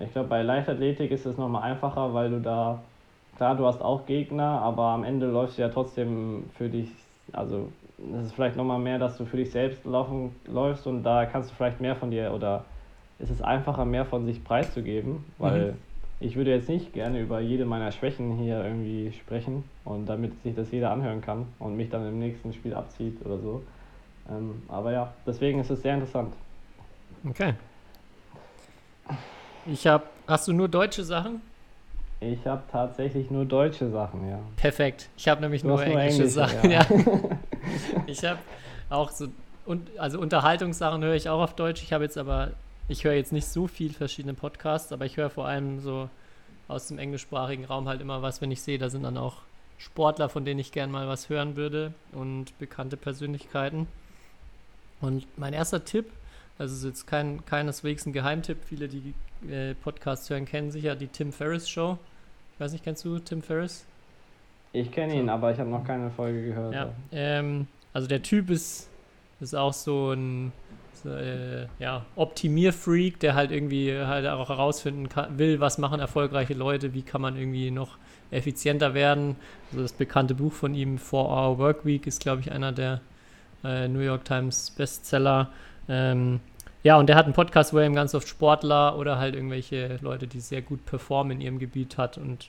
S5: Ich glaube, bei Leichtathletik ist es nochmal einfacher, weil du da, klar, du hast auch Gegner, aber am Ende läufst du ja trotzdem für dich, also es ist vielleicht nochmal mehr, dass du für dich selbst laufen, läufst und da kannst du vielleicht mehr von dir oder ist es einfacher, mehr von sich preiszugeben, weil mhm. ich würde jetzt nicht gerne über jede meiner Schwächen hier irgendwie sprechen und damit sich das jeder anhören kann und mich dann im nächsten Spiel abzieht oder so. Ähm, aber ja, deswegen ist es sehr interessant.
S4: Okay. Ich habe, hast du nur deutsche Sachen?
S5: Ich habe tatsächlich nur deutsche Sachen, ja.
S4: Perfekt. Ich habe nämlich nur, nur englische, englische, Sachen. Ja. ja. ich habe auch so, und, also Unterhaltungssachen höre ich auch auf Deutsch. Ich habe jetzt aber, ich höre jetzt nicht so viel verschiedene Podcasts, aber ich höre vor allem so aus dem englischsprachigen Raum halt immer was, wenn ich sehe, da sind dann auch Sportler, von denen ich gern mal was hören würde und bekannte Persönlichkeiten. Und mein erster Tipp, also ist jetzt kein, keineswegs ein Geheimtipp, viele, die äh, Podcasts hören, kennen sicher die Tim Ferriss Show. Ich weiß nicht, kennst du Tim Ferriss?
S5: Ich kenne ihn, so. aber ich habe noch keine Folge gehört.
S4: Ja, ähm, also der Typ ist, ist auch so ein so, äh, ja, Optimierfreak, der halt irgendwie halt auch herausfinden kann, will, was machen erfolgreiche Leute, wie kann man irgendwie noch effizienter werden. Also das bekannte Buch von ihm, 4-Hour Workweek, ist, glaube ich, einer der äh, New York Times Bestseller. Ähm, ja, und der hat einen Podcast, wo er eben ganz oft Sportler oder halt irgendwelche Leute, die sehr gut performen in ihrem Gebiet hat. Und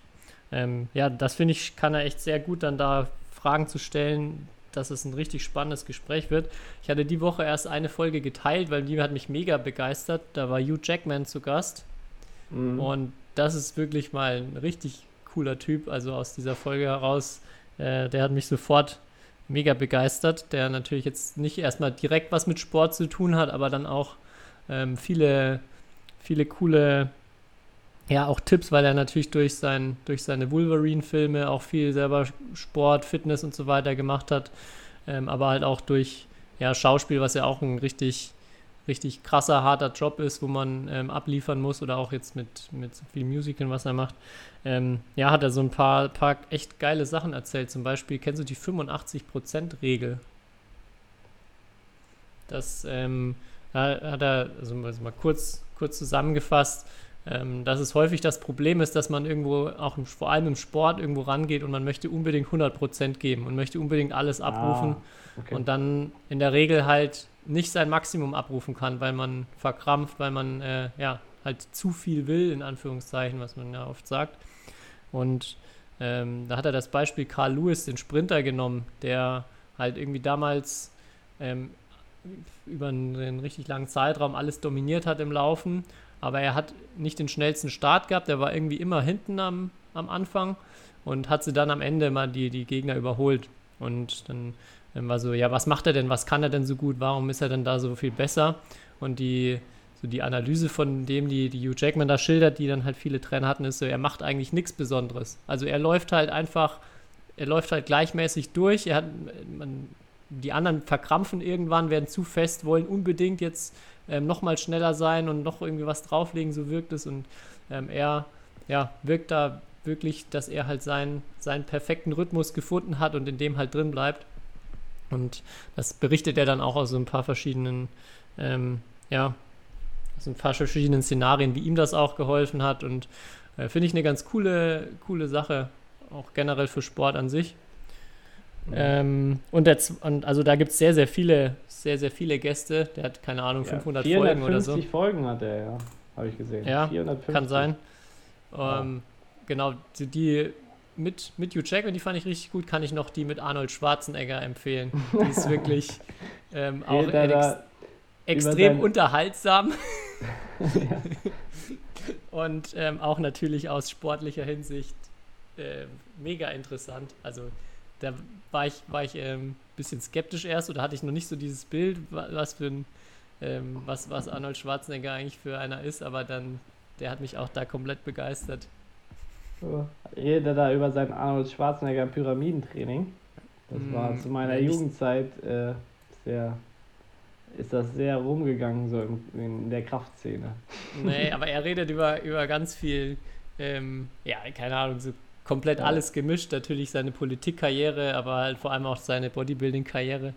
S4: ähm, ja, das finde ich, kann er echt sehr gut dann da Fragen zu stellen, dass es ein richtig spannendes Gespräch wird. Ich hatte die Woche erst eine Folge geteilt, weil die hat mich mega begeistert. Da war Hugh Jackman zu Gast. Mhm. Und das ist wirklich mal ein richtig cooler Typ. Also aus dieser Folge heraus, äh, der hat mich sofort mega begeistert, der natürlich jetzt nicht erstmal direkt was mit Sport zu tun hat, aber dann auch ähm, viele, viele coole, ja, auch Tipps, weil er natürlich durch, sein, durch seine Wolverine-Filme auch viel selber Sport, Fitness und so weiter gemacht hat, ähm, aber halt auch durch ja, Schauspiel, was ja auch ein richtig, richtig krasser, harter Job ist, wo man ähm, abliefern muss oder auch jetzt mit, mit so viel Musical, was er macht, ähm, ja, hat er so ein paar, paar echt geile Sachen erzählt. Zum Beispiel, kennst du die 85%-Regel? Das ähm, hat er, also mal kurz, kurz zusammengefasst, ähm, dass es häufig das Problem ist, dass man irgendwo, auch im, vor allem im Sport, irgendwo rangeht und man möchte unbedingt 100% geben und möchte unbedingt alles ah, abrufen ah, okay. und dann in der Regel halt nicht sein Maximum abrufen kann, weil man verkrampft, weil man äh, ja halt zu viel will, in Anführungszeichen, was man ja oft sagt. Und ähm, da hat er das Beispiel Carl Lewis, den Sprinter, genommen, der halt irgendwie damals ähm, über einen, einen, richtig langen Zeitraum alles dominiert hat im Laufen. Aber er hat nicht den schnellsten Start gehabt, er war irgendwie immer hinten am, am Anfang und hat sie dann am Ende mal die, die Gegner überholt. Und dann ähm, war so, ja, was macht er denn, was kann er denn so gut, warum ist er denn da so viel besser? Und die, so die Analyse von dem, die, die Hugh Jackman da schildert, die dann halt viele Trainer hatten, ist so, er macht eigentlich nichts Besonderes. Also er läuft halt einfach, er läuft halt gleichmäßig durch, er hat, man, die anderen verkrampfen irgendwann, werden zu fest, wollen unbedingt jetzt ähm, noch mal schneller sein und noch irgendwie was drauflegen, so wirkt es. Und ähm, er ja, wirkt da wirklich, dass er halt seinen, seinen perfekten Rhythmus gefunden hat und in dem halt drin bleibt. Und das berichtet er dann auch aus so ein paar verschiedenen, ähm, ja, aus ein paar verschiedenen Szenarien, wie ihm das auch geholfen hat. Und äh, finde ich eine ganz coole, coole Sache, auch generell für Sport an sich. Ähm, und, der, und also da gibt es sehr, sehr viele, sehr, sehr viele Gäste. Der hat, keine Ahnung, 500 ja, Folgen oder so.
S5: 450 Folgen hat er, ja. Habe ich gesehen.
S4: Ja, 450. kann sein. Ähm, ja. Genau, die, die, mit, mit Hugh Jackman, die fand ich richtig gut, kann ich noch die mit Arnold Schwarzenegger empfehlen. Die ist wirklich ähm, auch ex extrem unterhaltsam. ja. Und ähm, auch natürlich aus sportlicher Hinsicht äh, mega interessant. Also da war ich, war ich ähm, bisschen skeptisch erst oder hatte ich noch nicht so dieses Bild, was für ein, ähm, was, was Arnold Schwarzenegger eigentlich für einer ist, aber dann, der hat mich auch da komplett begeistert.
S5: Rede da über sein Arnold Schwarzenegger Pyramidentraining. Das mm, war zu meiner ja, Jugendzeit äh, sehr, ist das sehr rumgegangen, so in, in, der Kraftszene.
S4: Nee, aber er redet über, über ganz viel, ähm, ja, keine Ahnung, so komplett ja. alles gemischt. Natürlich seine Politikkarriere, aber halt vor allem auch seine Bodybuilding-Karriere.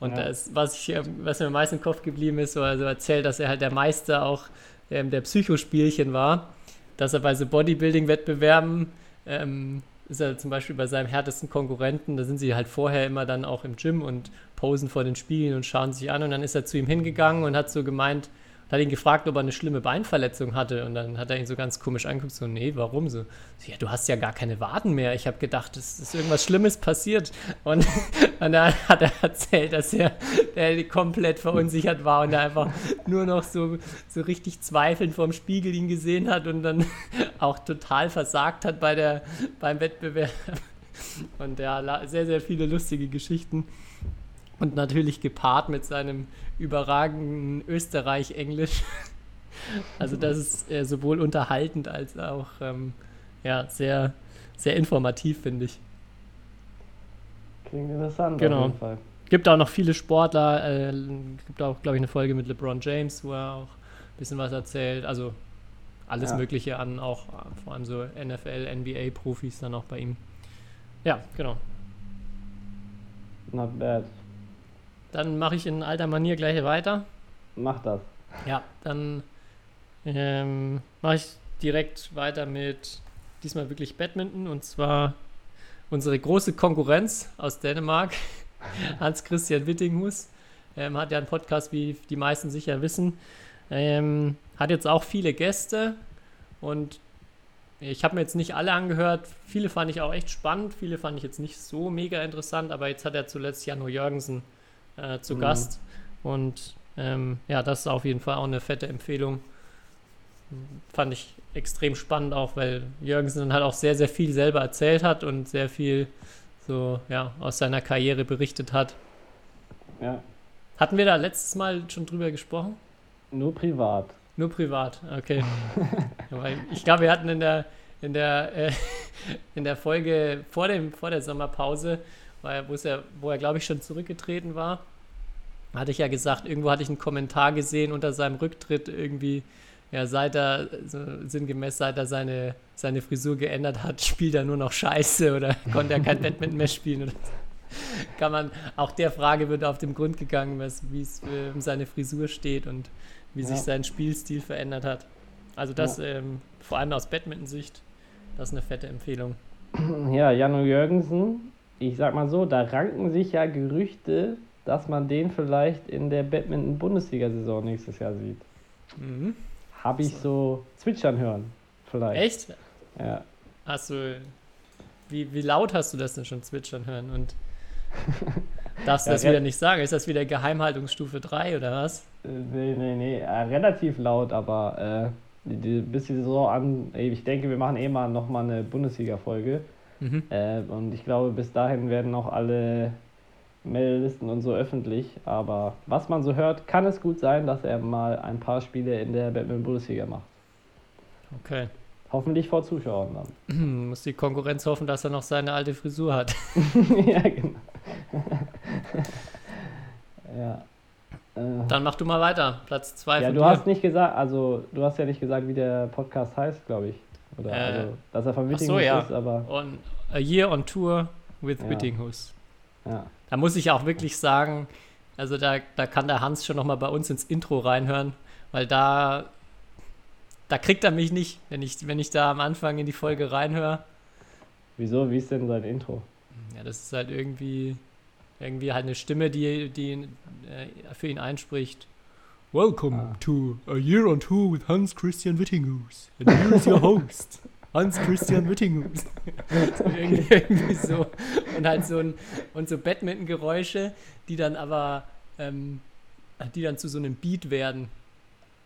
S4: Und ja. das, was, ich, ähm, was mir am meisten im Kopf geblieben ist, so also erzählt, dass er halt der Meister auch ähm, der Psychospielchen war. Dass er bei so Bodybuilding-Wettbewerben ähm, ist er zum Beispiel bei seinem härtesten Konkurrenten, da sind sie halt vorher immer dann auch im Gym und posen vor den Spiegeln und schauen sich an und dann ist er zu ihm hingegangen und hat so gemeint, hat ihn gefragt, ob er eine schlimme Beinverletzung hatte. Und dann hat er ihn so ganz komisch angeguckt, so, nee, warum so? ja, du hast ja gar keine Waden mehr. Ich habe gedacht, es ist irgendwas Schlimmes passiert. Und, und dann hat er erzählt, dass er, er komplett verunsichert war und er einfach nur noch so, so richtig zweifelnd vorm Spiegel ihn gesehen hat und dann auch total versagt hat bei der, beim Wettbewerb. Und ja, sehr, sehr viele lustige Geschichten. Und natürlich gepaart mit seinem überragenden Österreich-Englisch. Also das ist äh, sowohl unterhaltend als auch ähm, ja, sehr, sehr informativ, finde ich.
S5: Klingt interessant
S4: genau. auf jeden Fall. Gibt auch noch viele Sportler, äh, gibt auch, glaube ich, eine Folge mit LeBron James, wo er auch ein bisschen was erzählt. Also alles ja. Mögliche an, auch vor allem so NFL, NBA-Profis dann auch bei ihm. Ja, genau.
S5: Not bad.
S4: Dann mache ich in alter Manier gleich weiter.
S5: Mach das.
S4: Ja, dann ähm, mache ich direkt weiter mit diesmal wirklich Badminton und zwar unsere große Konkurrenz aus Dänemark, Hans-Christian Wittinghus. Ähm, hat ja einen Podcast, wie die meisten sicher wissen. Ähm, hat jetzt auch viele Gäste und ich habe mir jetzt nicht alle angehört. Viele fand ich auch echt spannend, viele fand ich jetzt nicht so mega interessant, aber jetzt hat er zuletzt Jano Jörgensen äh, zu mhm. Gast. Und ähm, ja, das ist auf jeden Fall auch eine fette Empfehlung. Fand ich extrem spannend auch, weil Jürgensen dann halt auch sehr, sehr viel selber erzählt hat und sehr viel so, ja, aus seiner Karriere berichtet hat.
S5: Ja.
S4: Hatten wir da letztes Mal schon drüber gesprochen?
S5: Nur privat.
S4: Nur privat, okay. ich glaube, wir hatten in der, in der, äh, in der Folge vor, dem, vor der Sommerpause weil, wo, er, wo er, glaube ich, schon zurückgetreten war, hatte ich ja gesagt, irgendwo hatte ich einen Kommentar gesehen unter seinem Rücktritt irgendwie, ja, seit er, so sinngemäß, seit er seine, seine Frisur geändert hat, spielt er nur noch Scheiße oder konnte er kein Badminton mehr spielen. Oder kann man, auch der Frage wird auf den Grund gegangen, wie es um seine Frisur steht und wie ja. sich sein Spielstil verändert hat. Also das, ja. ähm, vor allem aus Badminton-Sicht, das ist eine fette Empfehlung.
S5: Ja, Janu Jürgensen ich sag mal so, da ranken sich ja Gerüchte, dass man den vielleicht in der Badminton-Bundesliga-Saison nächstes Jahr sieht. Mhm. Habe ich so zwitschern hören, vielleicht.
S4: Echt?
S5: Ja.
S4: Hast du, wie, wie laut hast du das denn schon zwitschern hören? Und Darfst du
S5: Ja,
S4: das wieder nicht sagen? Ist das wieder Geheimhaltungsstufe 3 oder was?
S5: Äh, Nee, nee, nee, äh, relativ laut, aber äh, die, die, bis die Saison an, ich denke, wir machen eh mal nochmal eine Bundesliga-Folge.
S4: Mhm.
S5: Äh, und ich glaube, bis dahin werden auch alle Meldelisten und so öffentlich. Aber was man so hört, kann es gut sein, dass er mal ein paar Spiele in der Batman-Bundesliga macht.
S4: Okay.
S5: Hoffentlich vor Zuschauern dann.
S4: Muss die Konkurrenz hoffen, dass er noch seine alte Frisur hat.
S5: ja, genau. ja. Äh,
S4: Dann mach du mal weiter. Platz 2
S5: ja, du
S4: dir.
S5: hast nicht gesagt, also du hast ja nicht gesagt, wie der Podcast heißt, glaube ich. Oder
S4: Äh,
S5: also, dass er von
S4: ach
S5: Wittinghus
S4: so, ja.
S5: ist, aber
S4: On A Year on Tour with
S5: Ja.
S4: Whittinghus.
S5: ja.
S4: Da muss ich auch wirklich sagen, also da, da kann der Hans schon nochmal bei uns ins Intro reinhören, weil da, da kriegt er mich nicht, wenn ich, wenn ich da am Anfang in die Folge reinhöre.
S5: Wieso? Wie ist denn sein Intro?
S4: Ja, das ist halt irgendwie, irgendwie halt eine Stimme, die, die äh, für ihn einspricht. Welcome
S5: Ah.
S4: to A Year on Tour with Hans Christian Wittinghus. And here is your host, Hans Christian Wittinghus. irgendwie, irgendwie so. Und halt so ein, und so Badminton-Geräusche, die dann aber, ähm, die dann zu so einem Beat werden.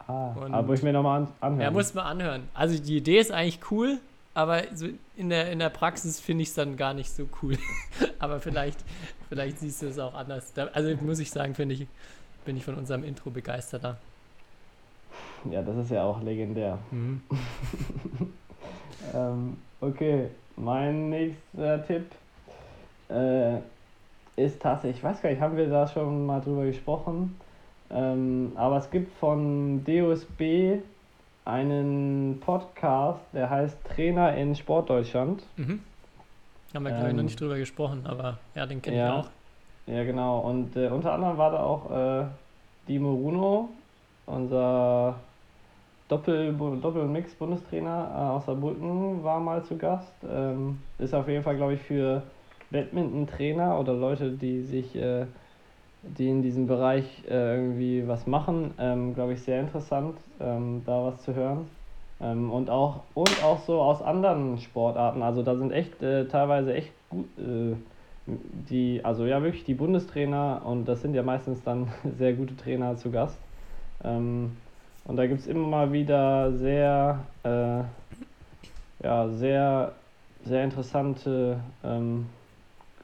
S5: Ah,
S4: Und-
S5: aber ich mir nochmal an, anhören.
S4: Ja, muss man anhören. Also die Idee ist eigentlich cool, aber so in der, in der Praxis finde ich es dann gar nicht so cool. aber vielleicht, vielleicht siehst du es auch anders. Da, also muss ich sagen, finde ich, bin ich von unserem Intro begeisterter.
S5: Ja, das ist ja auch legendär.
S4: Mhm.
S5: Ähm, okay, mein nächster Tipp äh, ist tatsächlich, ich weiß gar nicht, haben wir da schon mal drüber gesprochen? Ähm, aber es gibt von DOSB einen Podcast, der heißt Trainer in Sportdeutschland.
S4: Mhm. Haben wir, glaube ich, noch
S5: Ähm,
S4: nicht drüber gesprochen, aber ja, den kenne
S5: ja.
S4: ich auch.
S5: Ja, genau. Und äh, unter anderem war da auch äh, Dimo Runo, unser Doppel- Doppel- und Mix-Bundestrainer äh, aus Saarbrücken, war mal zu Gast. Ähm, ist auf jeden Fall, glaube ich, für Badminton-Trainer oder Leute, die sich, äh, die in diesem Bereich äh, irgendwie was machen, ähm, glaube ich, sehr interessant, ähm, da was zu hören. Ähm, und auch und auch so aus anderen Sportarten. Also da sind echt äh, teilweise echt gut, äh, die, also ja wirklich die Bundestrainer und das sind ja meistens dann sehr gute Trainer zu Gast. Ähm, und da gibt es immer mal wieder sehr, äh, ja, sehr, sehr interessante, ähm,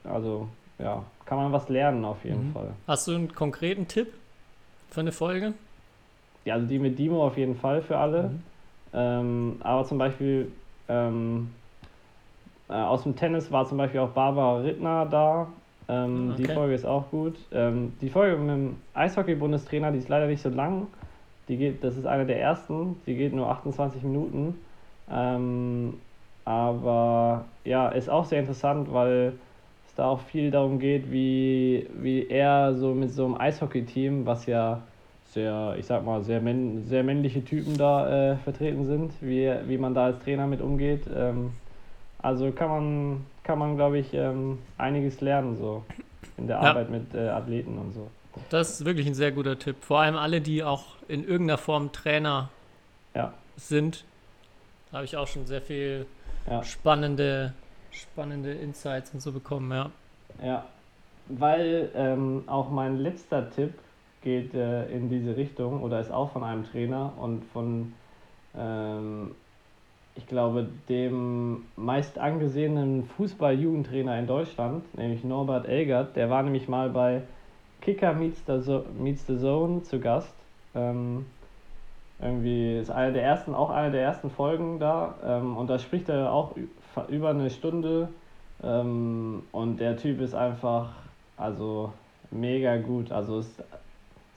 S5: also ja, kann man was lernen auf jeden
S4: Mhm.
S5: Fall.
S4: Hast du einen konkreten Tipp für eine Folge?
S5: Ja, also die mit Dimo auf jeden Fall für alle.
S4: Mhm.
S5: Ähm, aber zum Beispiel ähm, äh, aus dem Tennis war zum Beispiel auch Barbara Rittner da. Ähm, Die
S4: Okay.
S5: Folge ist auch gut. Ähm, die Folge mit dem Eishockey-Bundestrainer, die ist leider nicht so lang. Die geht, das ist eine der ersten. Die geht nur 28 Minuten. Ähm, aber ja, ist auch sehr interessant, weil es da auch viel darum geht, wie, wie er so mit so einem Eishockey-Team, was ja sehr, ich sag mal, sehr, männ sehr männliche Typen da äh, vertreten sind, wie, wie man da als Trainer mit umgeht. Ähm, also kann man, kann man glaube ich, ähm, einiges lernen, so in der
S4: Ja.
S5: Arbeit mit äh, Athleten und so.
S4: Das ist wirklich ein sehr guter Tipp. Vor allem alle, die auch in irgendeiner Form Trainer
S5: Ja.
S4: sind. Habe ich auch schon sehr viel
S5: Ja.
S4: spannende, spannende Insights und so bekommen, ja.
S5: Ja, weil ähm, auch mein letzter Tipp geht äh, in diese Richtung oder ist auch von einem Trainer und von, ähm, ich glaube, dem meist angesehenen Fußball-Jugendtrainer in Deutschland, nämlich Norbert Elgert. Der war nämlich mal bei Kicker Meets the, Zo Meets the Zone zu Gast. Ähm, irgendwie ist eine der ersten, auch eine der ersten Folgen da. Ähm, und da spricht er auch über eine Stunde. Ähm, und der Typ ist einfach, also mega gut. Also ist,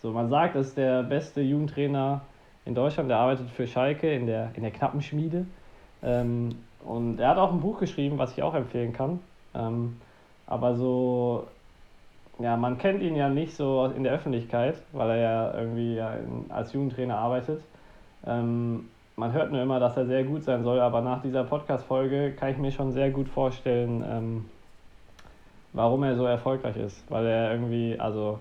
S5: so man sagt, ist der beste Jugendtrainer in Deutschland. Der arbeitet für Schalke in der, in der Knappenschmiede. Ähm, und er hat auch ein Buch geschrieben, was ich auch empfehlen kann. Ähm, aber so, ja, man kennt ihn ja nicht so in der Öffentlichkeit, weil er ja irgendwie ja in, als Jugendtrainer arbeitet. Ähm, man hört nur immer, dass er sehr gut sein soll, aber nach dieser Podcast-Folge kann ich mir schon sehr gut vorstellen, ähm, warum er so erfolgreich ist. Weil er irgendwie, also,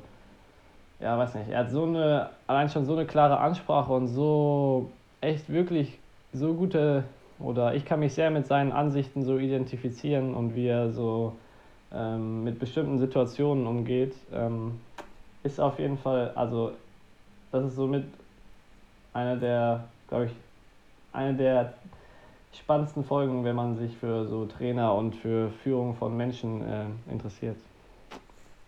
S5: ja, weiß nicht, er hat so eine, allein schon so eine klare Ansprache und so echt wirklich so gute, oder ich kann mich sehr mit seinen Ansichten so identifizieren und wie er so ähm, mit bestimmten Situationen umgeht, ähm, ist auf jeden Fall, also das ist somit einer der, glaube ich, eine der spannendsten Folgen, wenn man sich für so Trainer und für Führung von Menschen äh, interessiert.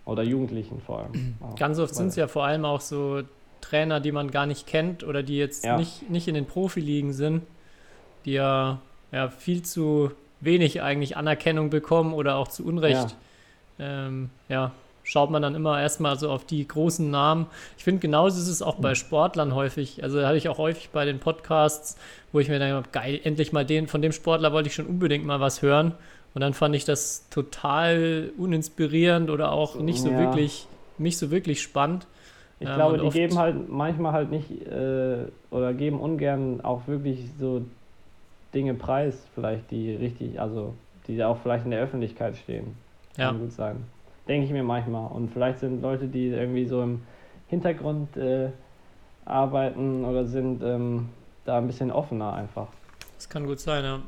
S5: Oder Jugendlichen vor allem. auch.
S4: Ganz oft sind es ja vor allem auch so Trainer, die man gar nicht kennt oder die jetzt
S5: Ja.
S4: nicht, nicht in den Profiligen sind, die ja, ja viel zu wenig eigentlich Anerkennung bekommen oder auch zu Unrecht. Ja, ähm, ja schaut man dann immer erstmal so auf die großen Namen. Ich finde, genauso ist es auch bei Sportlern häufig. Also hatte ich auch häufig bei den Podcasts, wo ich mir dann gedacht, geil, endlich mal den, von dem Sportler wollte ich schon unbedingt mal was hören. Und dann fand ich das total uninspirierend oder auch nicht so
S5: Ja.
S4: wirklich, nicht so wirklich spannend.
S5: Ich
S4: Ähm,
S5: glaube, die geben halt manchmal halt nicht äh, oder geben ungern auch wirklich so Dinge preis, vielleicht die richtig, also die auch vielleicht in der Öffentlichkeit stehen.
S4: Ja.
S5: Kann gut sein. Denke ich mir manchmal. Und vielleicht sind Leute, die irgendwie so im Hintergrund äh, arbeiten oder sind ähm, da ein bisschen offener einfach.
S4: Das kann gut sein, ja.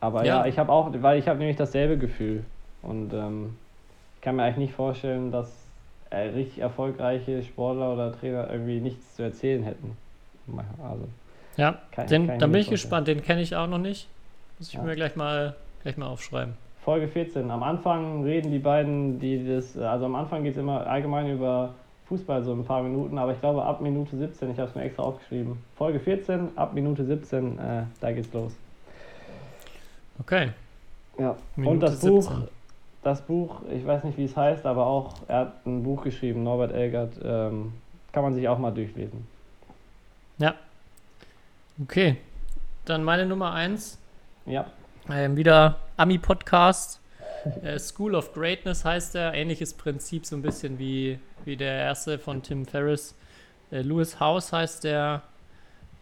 S5: Aber
S4: Ja.
S5: ja, ich habe auch, weil ich habe nämlich dasselbe Gefühl. Und ähm, ich kann mir eigentlich nicht vorstellen, dass äh, richtig erfolgreiche Sportler oder Trainer irgendwie nichts zu erzählen hätten. Also,
S4: Ja,
S5: Kann-
S4: den,
S5: kann
S4: dann bin ich
S5: vorstellen.
S4: gespannt. Den kenne ich auch noch nicht. Muss ich
S5: Ja.
S4: mir gleich mal, gleich mal aufschreiben.
S5: Folge 14. Am Anfang reden die beiden, die das, also am Anfang geht es immer allgemein über Fußball so ein paar Minuten, aber ich glaube ab Minute 17, ich habe es mir extra aufgeschrieben. Folge 14, ab Minute 17, äh, da geht's los.
S4: Okay.
S5: Ja.
S4: Minute
S5: Und das
S4: 17.
S5: Buch, das Buch, ich weiß nicht wie es heißt, aber auch, er hat ein Buch geschrieben, Norbert Elgert, ähm, kann man sich auch mal durchlesen.
S4: Ja. Okay. Dann meine Nummer eins.
S5: Ja.
S4: Ähm, wieder Ami-Podcast. äh, School of Greatness heißt er. Ähnliches Prinzip, so ein bisschen wie, wie der erste von Tim Ferriss. Äh, Lewis House heißt der.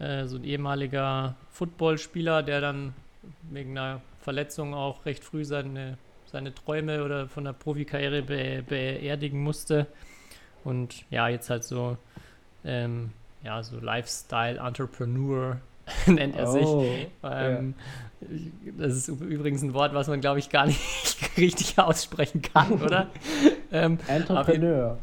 S4: Äh, so ein ehemaliger Footballspieler, der dann wegen einer Verletzung auch recht früh seine, seine Träume oder von der Profikarriere be beerdigen musste. Und ja, jetzt halt so, ähm, ja, so Lifestyle-Entrepreneur nennt er sich.
S5: Oh,
S4: Ähm, Das ist übrigens ein Wort, was man, glaube ich, gar nicht richtig aussprechen kann, oder? ähm,
S5: Entrepreneur.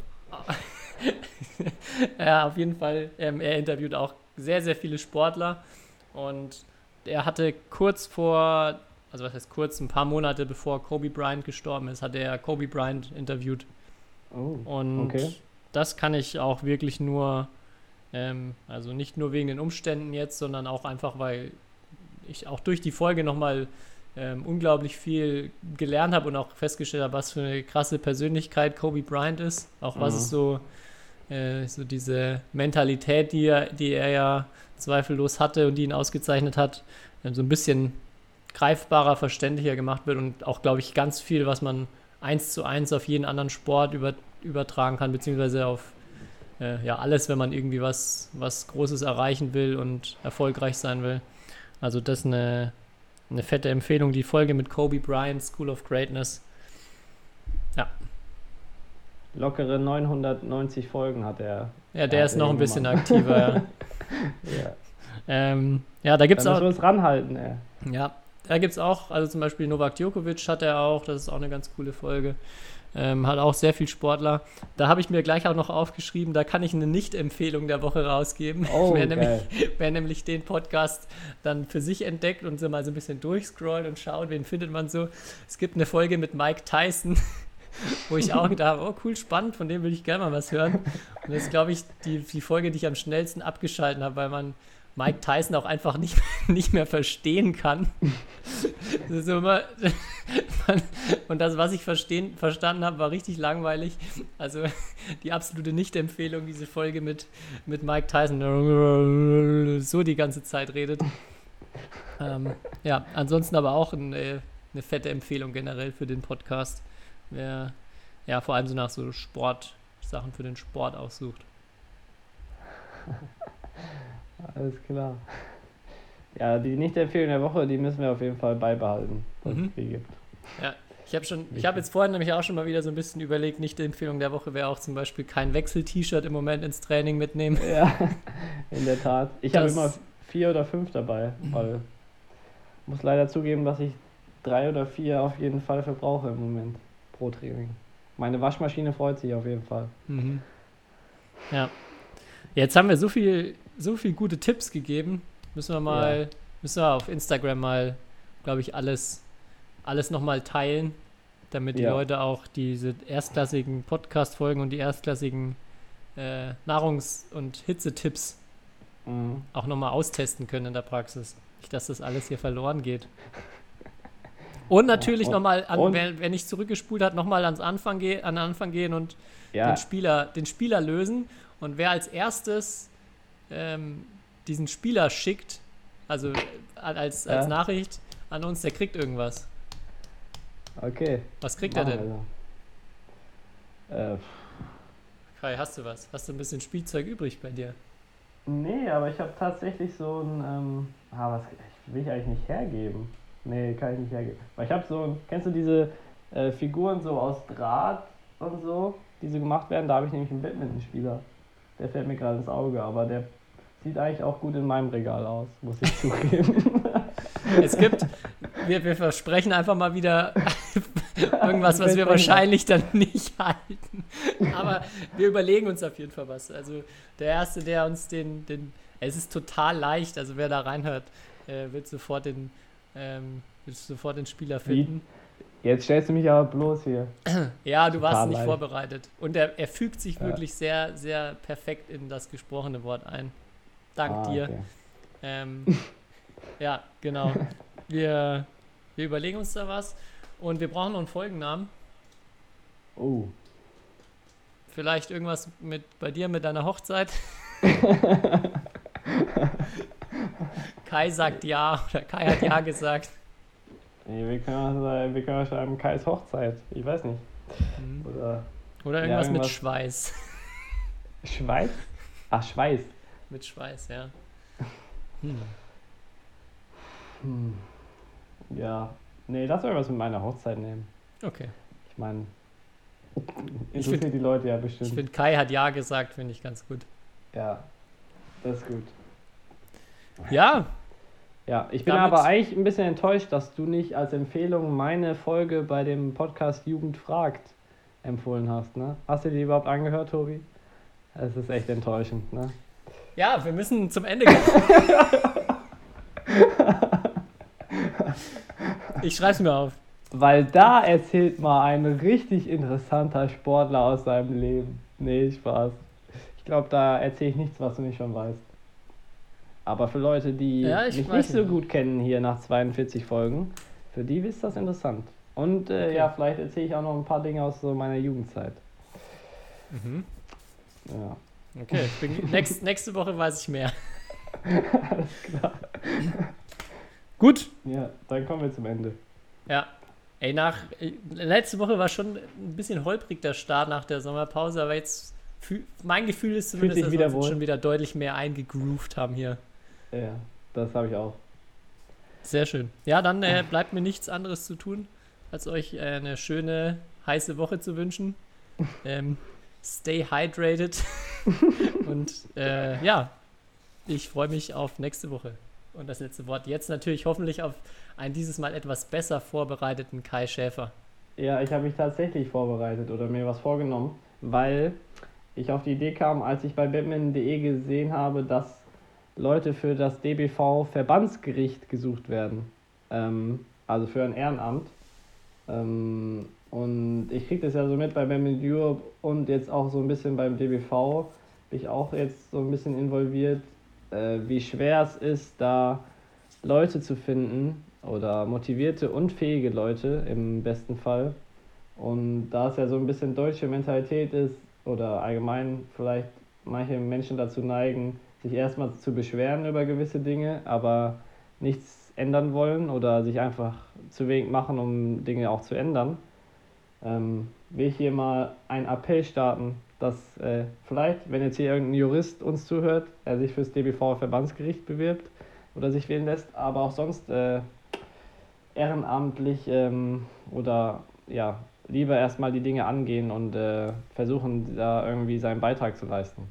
S4: ja, auf jeden Fall. Ähm, er interviewt auch sehr, sehr viele Sportler und er hatte kurz vor, also was heißt kurz, ein paar Monate bevor Kobe Bryant gestorben ist, hatte er Kobe Bryant interviewt.
S5: Oh,
S4: Und
S5: okay.
S4: das kann ich auch wirklich nur, ähm, also nicht nur wegen den Umständen jetzt, sondern auch einfach, weil ich auch durch die Folge nochmal ähm, unglaublich viel gelernt habe und auch festgestellt habe, was für eine krasse Persönlichkeit Kobe Bryant ist. Auch was
S5: Mhm.
S4: ist so, äh, so diese Mentalität, die er, die er ja zweifellos hatte und die ihn ausgezeichnet hat, ähm, so ein bisschen greifbarer, verständlicher gemacht wird und auch, glaube ich, ganz viel, was man eins zu eins auf jeden anderen Sport über, übertragen kann, beziehungsweise auf äh, ja, alles, wenn man irgendwie was, was Großes erreichen will und erfolgreich sein will. Also das ist eine, eine fette Empfehlung, die Folge mit Kobe Bryant, School of Greatness.
S5: Lockere 990 Folgen hat er.
S4: Ja, der
S5: Ja,
S4: ist noch ein bisschen
S5: Mann.
S4: aktiver, ja.
S5: Ja.
S4: ähm, ja, da gibt es auch.
S5: müssen wir uns ranhalten, ey.
S4: Ja, da gibt es auch, also zum Beispiel Novak Djokovic hat er auch, das ist auch eine ganz coole Folge. Ähm, hat auch sehr viel Sportler. Da habe ich mir gleich auch noch aufgeschrieben, da kann ich eine Nicht-Empfehlung der Woche rausgeben.
S5: Oh,
S4: wer, nämlich, wer nämlich den Podcast dann für sich entdeckt und so mal so ein bisschen durchscrollt und schaut, wen findet man so. Es gibt eine Folge mit Mike Tyson, wo ich auch gedacht habe, oh cool, spannend, von dem will ich gerne mal was hören. Und das ist, glaube ich, die, die Folge, die ich am schnellsten abgeschalten habe, weil man Mike Tyson auch einfach nicht, nicht mehr verstehen kann. Das ist immer, und das, was ich verstehen, verstanden habe, war richtig langweilig. Also die absolute Nicht-Empfehlung, diese Folge mit, mit Mike Tyson, so die ganze Zeit redet. Ähm, ja, ansonsten aber auch ein, äh, eine fette Empfehlung generell für den Podcast. Wer ja vor allem so nach so Sport-Sachen für den Sport aussucht.
S5: Alles klar. Ja, die Nicht-Empfehlung der Woche, die müssen wir auf jeden Fall beibehalten, dass
S4: Mhm.
S5: es die gibt.
S4: Ich habe schon, ich habe jetzt vorhin nämlich auch schon mal wieder so ein bisschen überlegt, nicht die Empfehlung der Woche wäre auch zum Beispiel kein Wechsel-T-Shirt im Moment ins Training mitnehmen.
S5: Ja, in der Tat. Ich habe immer vier oder fünf dabei, weil ich muss leider zugeben, dass ich drei oder vier auf jeden Fall verbrauche im Moment. pro Training. Meine Waschmaschine freut sich auf jeden Fall.
S4: Mhm. Ja. Jetzt haben wir so viel, so viel gute Tipps gegeben. Müssen wir mal,
S5: Ja.
S4: müssen wir auf Instagram mal, glaube ich, alles, alles nochmal teilen, damit die
S5: Ja.
S4: Leute auch diese erstklassigen Podcast-Folgen und die erstklassigen äh, Nahrungs- und Hitzetipps
S5: Mhm.
S4: auch nochmal austesten können in der Praxis. Nicht, dass das alles hier verloren geht. Und natürlich nochmal, wenn, wenn ich zurückgespult hat, nochmal ans Anfang gehen, an den Anfang gehen und
S5: Ja,
S4: den, Spieler, den Spieler lösen. Und wer als erstes ähm, diesen Spieler schickt, also äh, als, als
S5: Ja.
S4: Nachricht an uns, der kriegt irgendwas.
S5: okay.
S4: Was kriegt er
S5: Machen
S4: denn?
S5: Äh,
S4: Kai, hast du was? Hast du ein bisschen Spielzeug übrig bei dir?
S5: nee, aber ich habe tatsächlich so ein. Ähm, ah, was ich will ich eigentlich nicht hergeben. Nee, kann ich nicht hergeben. Weil ich habe so ein. Kennst du diese äh, Figuren so aus Draht und so, die so gemacht werden? Da habe ich nämlich einen Badmintonspieler. Der fällt mir gerade ins Auge, aber der sieht eigentlich auch gut in meinem Regal aus, muss ich zugeben.
S4: Es gibt, wir, wir versprechen einfach mal wieder irgendwas, was wir wahrscheinlich dann nicht halten. Aber wir überlegen uns auf jeden Fall was. Also der Erste, der uns den, den es ist total leicht, also wer da reinhört, äh, wird sofort den, ähm, wird sofort den Spieler
S5: Wie?
S4: finden.
S5: Jetzt stellst du mich aber bloß hier.
S4: Ja, du warst
S5: Total
S4: nicht
S5: leicht.
S4: vorbereitet. Und er, er fügt sich
S5: Ja.
S4: wirklich sehr, sehr perfekt in das gesprochene Wort ein. Dank
S5: Ah,
S4: dir.
S5: okay.
S4: Ähm, ja, genau. Wir, wir überlegen uns da was und wir brauchen noch einen Folgennamen.
S5: Oh.
S4: Vielleicht irgendwas mit bei dir mit deiner Hochzeit. Kai sagt ja oder Kai hat ja gesagt.
S5: Nee, wir können, auch wir können auch schreiben Kais Hochzeit. Ich weiß nicht.
S4: Mhm.
S5: Oder
S4: Oder
S5: Ja,
S4: irgendwas mit
S5: irgendwas-
S4: Schweiß.
S5: Schweiß? Ach, Schweiß.
S4: Mit Schweiß, ja. Hm.
S5: Hm. Ja. Nee, lass mal was mit meiner Hochzeit nehmen.
S4: Okay.
S5: Ich meine,
S4: Ich
S5: interessiert
S4: find-
S5: die Leute ja
S4: Ich
S5: bestimmt.
S4: finde, Kai hat ja gesagt, finde ich ganz gut.
S5: ja, das ist gut.
S4: Ja,
S5: Ja, ich bin
S4: Damit-
S5: aber eigentlich ein bisschen enttäuscht, dass du nicht als Empfehlung meine Folge bei dem Podcast Jugend fragt empfohlen hast. Ne? Hast du die überhaupt angehört, Tobi? Es ist echt enttäuschend. Ne?
S4: Ja, wir müssen zum Ende kommen. ich schreib's mir auf.
S5: Weil da erzählt mal ein richtig interessanter Sportler aus seinem Leben. Nee, Spaß. Ich glaube, da erzähle ich nichts, was du nicht schon weißt. Aber für Leute, die
S4: Ja, ich
S5: mich nicht so gut kennen hier nach 42 Folgen, für die ist das interessant. Und äh,
S4: Okay.
S5: ja, vielleicht erzähle ich auch noch ein paar Dinge aus so meiner Jugendzeit.
S4: Mhm.
S5: Ja.
S4: Okay, bin, nächst, nächste Woche weiß ich mehr.
S5: Alles klar.
S4: Gut.
S5: Ja, dann kommen wir zum Ende.
S4: Ja. Ey, nach. äh, Letzte Woche war schon ein bisschen holprig der Start nach der Sommerpause, aber jetzt. Mein Gefühl ist zumindest, dass wir uns schon wieder deutlich mehr eingegroovt haben hier.
S5: Ja, das habe ich auch.
S4: Sehr schön. Ja, dann äh, bleibt mir nichts anderes zu tun, als euch äh, eine schöne, heiße Woche zu wünschen. Ähm, stay hydrated. Und äh, ja, ich freue mich auf nächste Woche. Und das letzte Wort jetzt natürlich hoffentlich auf einen dieses Mal etwas besser vorbereiteten Kai Schäfer.
S5: Ja, ich habe mich tatsächlich vorbereitet oder mir was vorgenommen, weil ich auf die Idee kam, als ich bei badminton.de gesehen habe, dass Leute für das DBV Verbandsgericht gesucht werden. Ähm, also für ein Ehrenamt. Ähm, und ich kriege das ja so mit bei Badminton Europe und jetzt auch so ein bisschen beim DBV. Bin ich auch jetzt so ein bisschen involviert, äh, wie schwer es ist, da Leute zu finden oder motivierte und fähige Leute im besten Fall. Und da es ja so ein bisschen deutsche Mentalität ist oder allgemein vielleicht manche Menschen dazu neigen, sich erstmal zu beschweren über gewisse Dinge, aber nichts ändern wollen oder sich einfach zu wenig machen, um Dinge auch zu ändern, ähm, will ich hier mal einen Appell starten, dass äh, vielleicht, wenn jetzt hier irgendein Jurist uns zuhört, er sich fürs DBV-Verbandsgericht bewirbt oder sich wählen lässt, aber auch sonst äh, ehrenamtlich ähm, oder ja, lieber erstmal die Dinge angehen und äh, versuchen, da irgendwie seinen Beitrag zu leisten.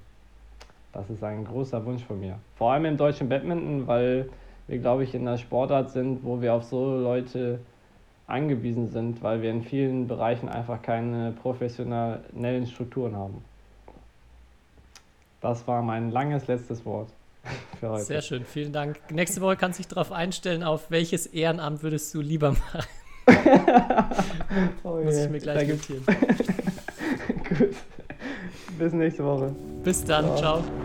S5: Das ist ein großer Wunsch von mir. Vor allem im deutschen Badminton, weil wir, glaube ich, in einer Sportart sind, wo wir auf so Leute angewiesen sind, weil wir in vielen Bereichen einfach keine professionellen Strukturen haben. Das war mein langes letztes Wort für heute.
S4: Sehr schön, vielen Dank. Nächste Woche kannst du dich darauf einstellen, auf welches Ehrenamt würdest du lieber machen.
S5: Oh
S4: Muss ich mir gleich notieren.
S5: Gut. Bis nächste Woche.
S4: Bis dann,
S5: Ciao.
S4: ciao.